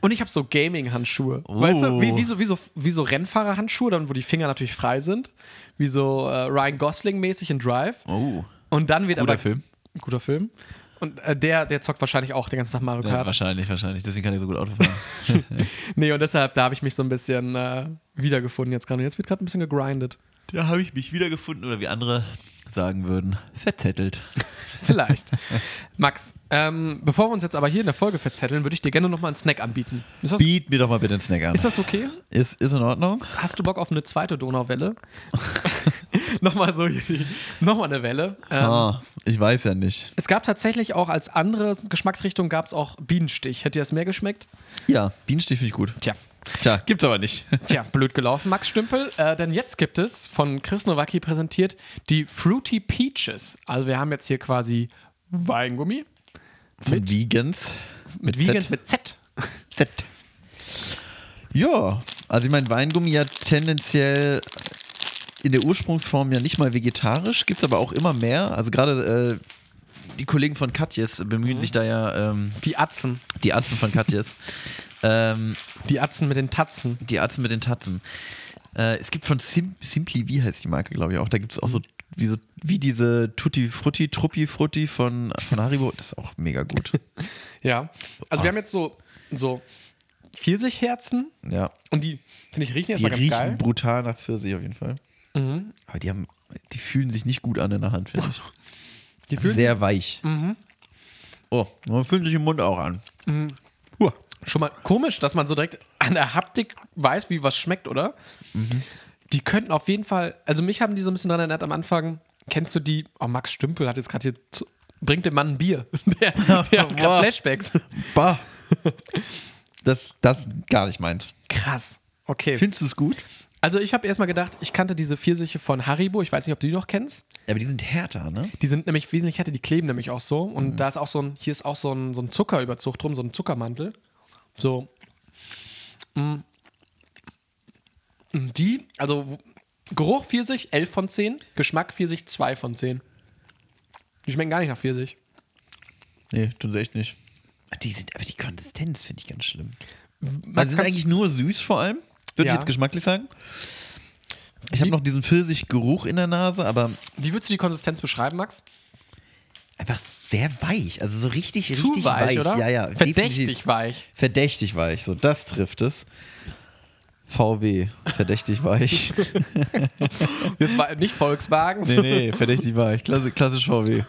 Und ich habe so Gaming-Handschuhe. Oh. Weißt du, wie, wie, so, wie, so, wie so Rennfahrer-Handschuhe, dann wo die Finger natürlich frei sind. Wie so äh, Ryan Gosling-mäßig in Drive. Oh, Und dann wird guter aber. Film. Guter Film. Und äh, der, der zockt wahrscheinlich auch den ganzen Tag Mario Ja, Kart. wahrscheinlich, wahrscheinlich. Deswegen kann ich so gut Auto fahren. nee, und deshalb, da habe ich mich so ein bisschen äh, wiedergefunden jetzt gerade. Und jetzt wird gerade ein bisschen gegrindet. da habe ich mich wiedergefunden oder wie andere sagen würden, verzettelt. Vielleicht. Max, ähm, bevor wir uns jetzt aber hier in der Folge verzetteln, würde ich dir gerne nochmal einen Snack anbieten. Ist das, Biet mir doch mal bitte einen Snack an. ist das okay? Ist, ist in Ordnung? Hast du Bock auf eine zweite Donauwelle? nochmal so, nochmal eine Welle. Ähm, Ah, ich weiß ja nicht. Es gab tatsächlich auch als andere Geschmacksrichtung gab es auch Bienenstich. Hätte dir das mehr geschmeckt? Ja, Bienenstich finde ich gut. Tja. Tja, gibt's aber nicht. Tja, blöd gelaufen, Max Stümpel. Äh, denn jetzt gibt es von Chris Nowacki präsentiert die Fruity Peaches. Also wir haben jetzt hier quasi Weingummi Von Vegans. mit Z. Vegans mit Z. Z. Ja, also ich meine, Weingummi ja tendenziell in der Ursprungsform ja nicht mal vegetarisch, gibt es aber auch immer mehr. Also gerade äh, die Kollegen von Katjes bemühen sich da ja, ähm, Die Atzen. die Atzen von Katjes, ähm, Die Atzen mit den Tatzen. die Atzen mit den Tatzen. Äh, es gibt von Sim Simply, wie heißt die Marke, glaube ich auch, da gibt es auch so wie, so wie diese Tutti Frutti, Truppi Frutti von, von Haribo, das ist auch mega gut. Ja. Also wir haben jetzt so, so Pfirsichherzen ja, und die, finde ich, riechen die erstmal ganz riechen geil. brutal nach Pfirsich auf jeden Fall. Mhm. Aber die haben, die fühlen sich nicht gut an in der Hand, finde ich. Die fühlen Sehr weich. Mhm. Oh, man fühlt sich im Mund auch an. Huh. Schon mal komisch, dass man so direkt an der Haptik weiß, wie was schmeckt, oder? Die könnten auf jeden Fall, also mich haben die so ein bisschen dran erinnert am Anfang. Kennst du die? Oh, Max Stümpel hat jetzt gerade hier, zu, bringt dem Mann ein Bier. Der, der hat gerade Flashbacks. Bah. Das, das gar nicht meins. Krass. Okay. Findest du es gut? Also ich habe erstmal gedacht, ich kannte diese Pfirsiche von Haribo. Ich weiß nicht, ob du die noch kennst. Ja, aber die sind härter, ne? Die sind nämlich wesentlich härter, die kleben nämlich auch so. Und da ist auch so ein, hier ist auch so ein, so ein Zuckerüberzug drum, so ein Zuckermantel. So. Mm. Mm, Die, also Geruch Pfirsich 11 von 10, Geschmack Pfirsich 2 von 10. Die schmecken gar nicht nach Pfirsich. Nee, tun sie echt nicht. Die sind, aber die Konsistenz finde ich ganz schlimm. Max, Also sind eigentlich nur süß vor allem, würde Ja. ich jetzt geschmacklich sagen. Ich habe noch diesen Pfirsichgeruch in der Nase, aber Wie würdest du die Konsistenz beschreiben, Max? einfach sehr weich. Also so richtig, Zu richtig weich, oder? Ja, ja. Verdächtig definitiv. weich. Verdächtig weich. So, das trifft es. VW, verdächtig weich. Jetzt war nicht Volkswagen. Nee, nee, verdächtig weich. Klasse, klassisch VW.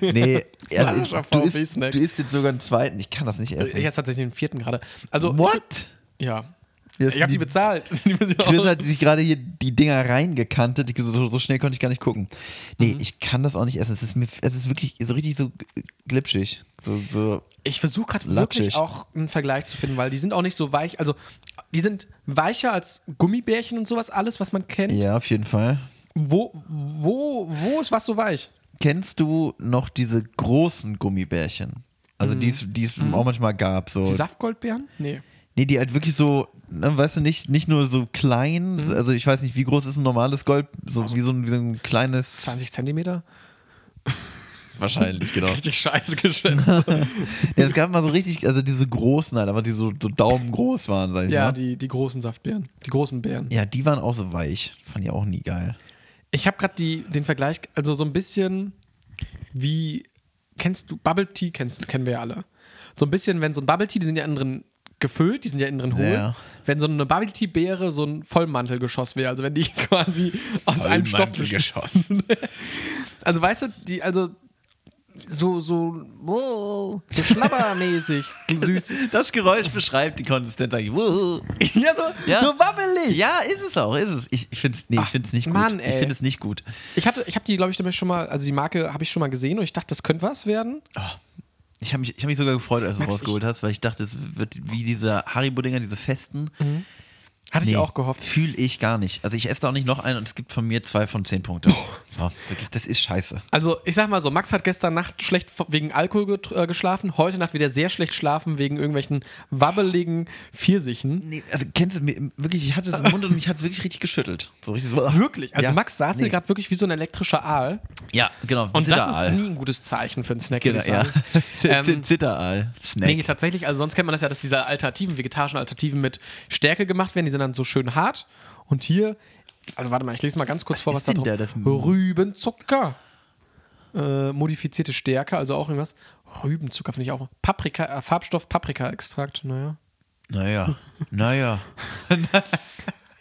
Nee, also, du, isst, du isst jetzt sogar einen zweiten. Ich kann das nicht essen. Ich esse tatsächlich den vierten gerade. Also, What? ja. Ich habe die bezahlt. Die auch- Chris hat sich gerade hier die Dinger reingekantet. Ich- So, so schnell konnte ich gar nicht gucken. Nee, Mhm. ich kann das auch nicht essen. Es ist, mir, es ist wirklich so richtig so glitschig. So, so. Ich versuche gerade wirklich auch einen Vergleich zu finden, weil die sind auch nicht so weich. Also, die sind weicher als Gummibärchen und sowas, alles, was man kennt. Ja, auf jeden Fall. Wo, wo, wo ist was so weich? Kennst du noch diese großen Gummibärchen? Also die es die es auch manchmal gab. So. Mhm. Die Saftgoldbeeren? Nee. Nee, die halt wirklich so, ne, weißt du, nicht, nicht nur so klein, Mhm. also ich weiß nicht, wie groß ist ein normales Gold, so wie so ein, wie so ein kleines. 20 Zentimeter? Wahrscheinlich, genau. Richtig scheiße geschätzt. Ja, es gab mal so richtig, also diese großen halt, aber die so, so daumengroß waren, sag ich ja, mal. die, die großen Saftbeeren. Die großen Beeren. Ja, die waren auch so weich. Fand ich auch nie geil. Ich habe gerade den Vergleich, also so ein bisschen wie, kennst du, Bubble Tea kennst, kennen wir ja alle. So ein bisschen, wenn so ein Bubble Tea, die sind ja drin gefüllt, die sind ja innen drin hohl. Ja. Wenn so eine Bubble Tea Beere so ein Vollmantelgeschoss wäre, also wenn die quasi aus einem Stoff geschossen. also weißt du, die, also so, so, wow, so schlabbermäßig süß. Das Geräusch beschreibt die Konsistenz eigentlich. Wuhu. ja, so, Ja. so wabbelig. Ja, ist es auch, ist es. Ich, ich finde es nee, Ach, ich find's nicht gut. Mann, ich finde es nicht gut. Ich hatte, ich habe die, glaube ich, damit schon mal, also die Marke habe ich schon mal gesehen und ich dachte, das könnte was werden. Ich habe mich, ich hab mich sogar gefreut, als du es Max, rausgeholt hast, weil ich dachte, es wird wie diese Haribo-Dinger, diese festen. Mhm. Hatte ich auch gehofft. Fühle ich gar nicht. Also ich esse da auch nicht noch einen und es gibt von mir zwei von zehn Punkte. So, wirklich, das ist scheiße. Also, ich sag mal so, Max hat gestern Nacht schlecht wegen Alkohol äh, geschlafen, heute Nacht wieder sehr schlecht schlafen wegen irgendwelchen wabbeligen Pfirsichen. Nee, also kennst du, wirklich, ich hatte es im Mund und mich hat es wirklich richtig geschüttelt. So richtig so. Wirklich? Also Ja. Max saß hier Nee. gerade wirklich wie so ein elektrischer Aal. Ja, genau. Und das ist nie ein gutes Zeichen für einen Snack, Genau, würde ich ja. Ähm, Zitteraal. Snack. Nee, tatsächlich, also sonst kennt man das ja, dass diese Alternativen, vegetarischen Alternativen mit Stärke gemacht werden, sind dann so schön hart. Und hier, also warte mal, ich lese mal ganz kurz vor, was ist da drauf da das- Rübenzucker. Äh, modifizierte Stärke, also auch irgendwas. Rübenzucker finde ich auch. Paprika, äh, Farbstoff Paprika-Extrakt, naja. Naja, naja.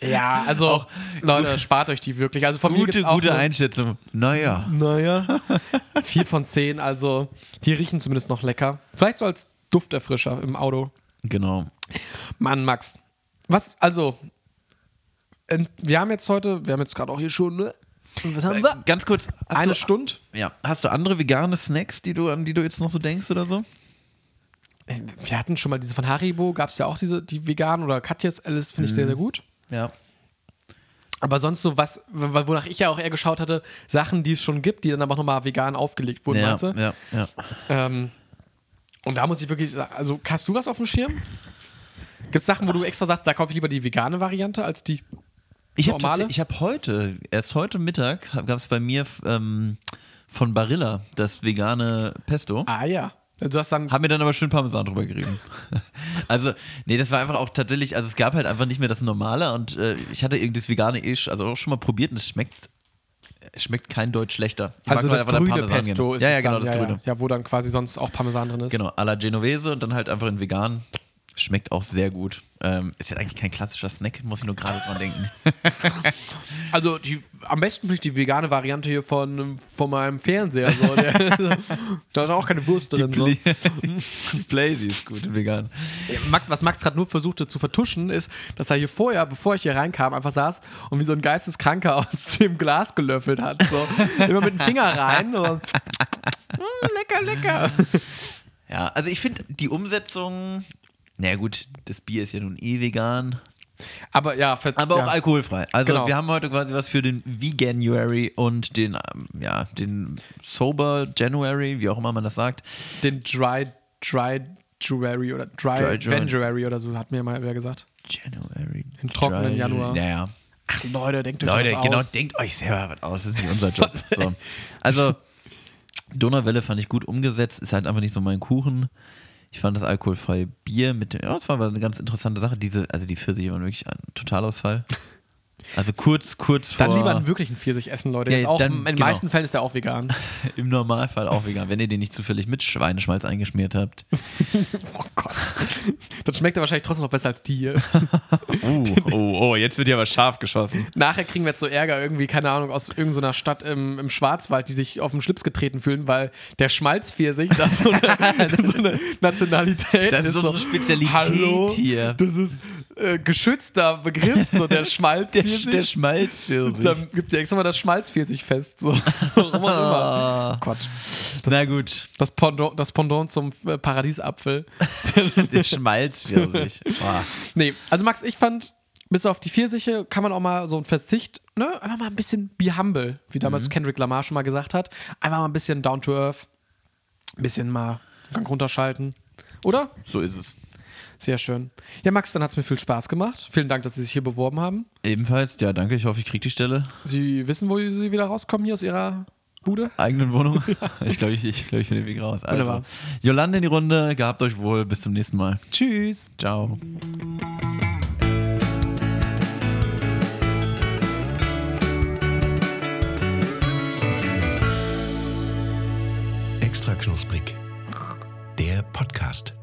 Ja, also Leute, spart euch die wirklich. Also von mir Gute, gibt's auch gute nur- Einschätzung. Naja. Naja. Vier von zehn, also die riechen zumindest noch lecker. Vielleicht so als Dufterfrischer im Auto. Genau. Mann, Max. Was, also, ähm, wir haben jetzt heute, wir haben jetzt gerade auch hier schon, ne? Was haben wir? Ganz kurz. Eine du, Stunde? Ja. Hast du andere vegane Snacks, die du, an die du jetzt noch so denkst oder so? Wir hatten schon mal diese von Haribo, gab es ja auch diese, die veganen oder Katjes Alice, finde ich sehr, sehr gut. Ja. Aber sonst so was, wonach ich ja auch eher geschaut hatte, Sachen, die es schon gibt, die dann aber nochmal vegan aufgelegt wurden, Ja, weißt du? ja, ja. Ähm, und da muss ich wirklich sagen, also hast du was auf dem Schirm? Gibt es Sachen, wo du extra sagst, da kaufe ich lieber die vegane Variante als die Ich habe Normale? ich hab heute, erst heute Mittag, gab es bei mir ähm, von Barilla das vegane Pesto. Ah ja. Du hast dann Haben mir dann aber schön Parmesan drüber gerieben. also, nee, das war einfach auch tatsächlich, also es gab halt einfach nicht mehr das Normale und äh, ich hatte irgendwie das vegane Ish, also auch schon mal probiert und es schmeckt, es schmeckt kein Deut schlechter. Ich Also das grüne Pesto gerne. ist Ja, ja, genau, dann, das ja, grüne. Ja. wo dann quasi sonst auch Parmesan drin ist. Genau, à la Genovese und dann halt einfach in vegan. Schmeckt auch sehr gut. Ähm, ist ja eigentlich kein klassischer Snack, muss ich nur gerade dran denken. Also die, am besten finde ich die vegane Variante hier von, von meinem Fernseher. So. Der, da ist auch keine Wurst drin. So. Die Blazy ist gut vegan. Max, was Max gerade nur versuchte zu vertuschen, ist, dass er hier vorher, bevor ich hier reinkam, einfach saß und wie so ein Geisteskranker aus dem Glas gelöffelt hat. So. Immer mit dem Finger rein. Und, mm, lecker, lecker. Ja, also ich finde die Umsetzung, na gut, das Bier ist ja nun eh vegan, Aber ja, aber ja. auch alkoholfrei. Also Genau. wir haben heute quasi was für den Veganuary und den, ähm, ja, den Sober January, wie auch immer man das sagt. den Dry, Dry January oder Dry, Dry Jan- January oder so, hat mir mal wer gesagt. January. Den trockenen Dry- Januar. Naja. Ach Leute, denkt euch Leute, was genau, aus. denkt euch selber was aus, das ist nicht unser Job. so. Also, Donauwelle fand ich gut umgesetzt, ist halt einfach nicht so mein Kuchen. Ich fand das alkoholfreie Bier mit dem, ja, das war eine ganz interessante Sache. Diese, also die Pfirsiche waren wirklich ein Totalausfall. Also kurz, kurz Dann vor, lieber einen wirklichen Pfirsich essen, Leute. Ja, ist auch, dann- in den genau. meisten Fällen ist der auch vegan. im Normalfall auch vegan, wenn ihr den nicht zufällig mit Schweineschmalz eingeschmiert habt. Oh Gott. Das schmeckt ja wahrscheinlich trotzdem noch besser als die hier. Oh, oh, oh, jetzt wird hier aber scharf geschossen. Nachher kriegen wir jetzt so Ärger irgendwie, keine Ahnung, aus irgendeiner Stadt im, im Schwarzwald, die sich auf den Schlips getreten fühlen, weil der Schmalzpfirsich das so eine, so eine Nationalität Das ist so, unsere Spezialität Hallo, hier. Das ist äh, geschützter Begriff, so der Der, Schmalzpfirsich. der Schmalzpfirsich. Dann gibt es ja extra mal das Schmalzpfirsichfest. So. Auch immer. Ah, Gott. na gut, Das Pendant, das Pendant zum äh, Paradiesapfel. der Schmalzpfirsich. Ah. Nee, also Max, ich fand, bis auf die Pfirsiche kann man auch mal so ein Verzicht, ne, einfach mal ein bisschen be humble, wie damals Kendrick Lamar schon mal gesagt hat. Einfach mal ein bisschen down to earth, ein bisschen mal Gang runterschalten. Oder? So ist es. Sehr schön. Ja, Max, dann hat es mir viel Spaß gemacht. Vielen Dank, dass Sie sich hier beworben haben. Ebenfalls, ja, danke. Ich hoffe, ich kriege die Stelle. Sie wissen, wo Sie wieder rauskommen hier aus Ihrer Bude? Eigenen Wohnung. ich glaube, ich, ich, glaub, ich finde den Weg raus. Also, Wunderbar. Jolande in die Runde. Gehabt euch wohl. Bis zum nächsten Mal. Tschüss. Ciao. Extra knusprig. Der Podcast.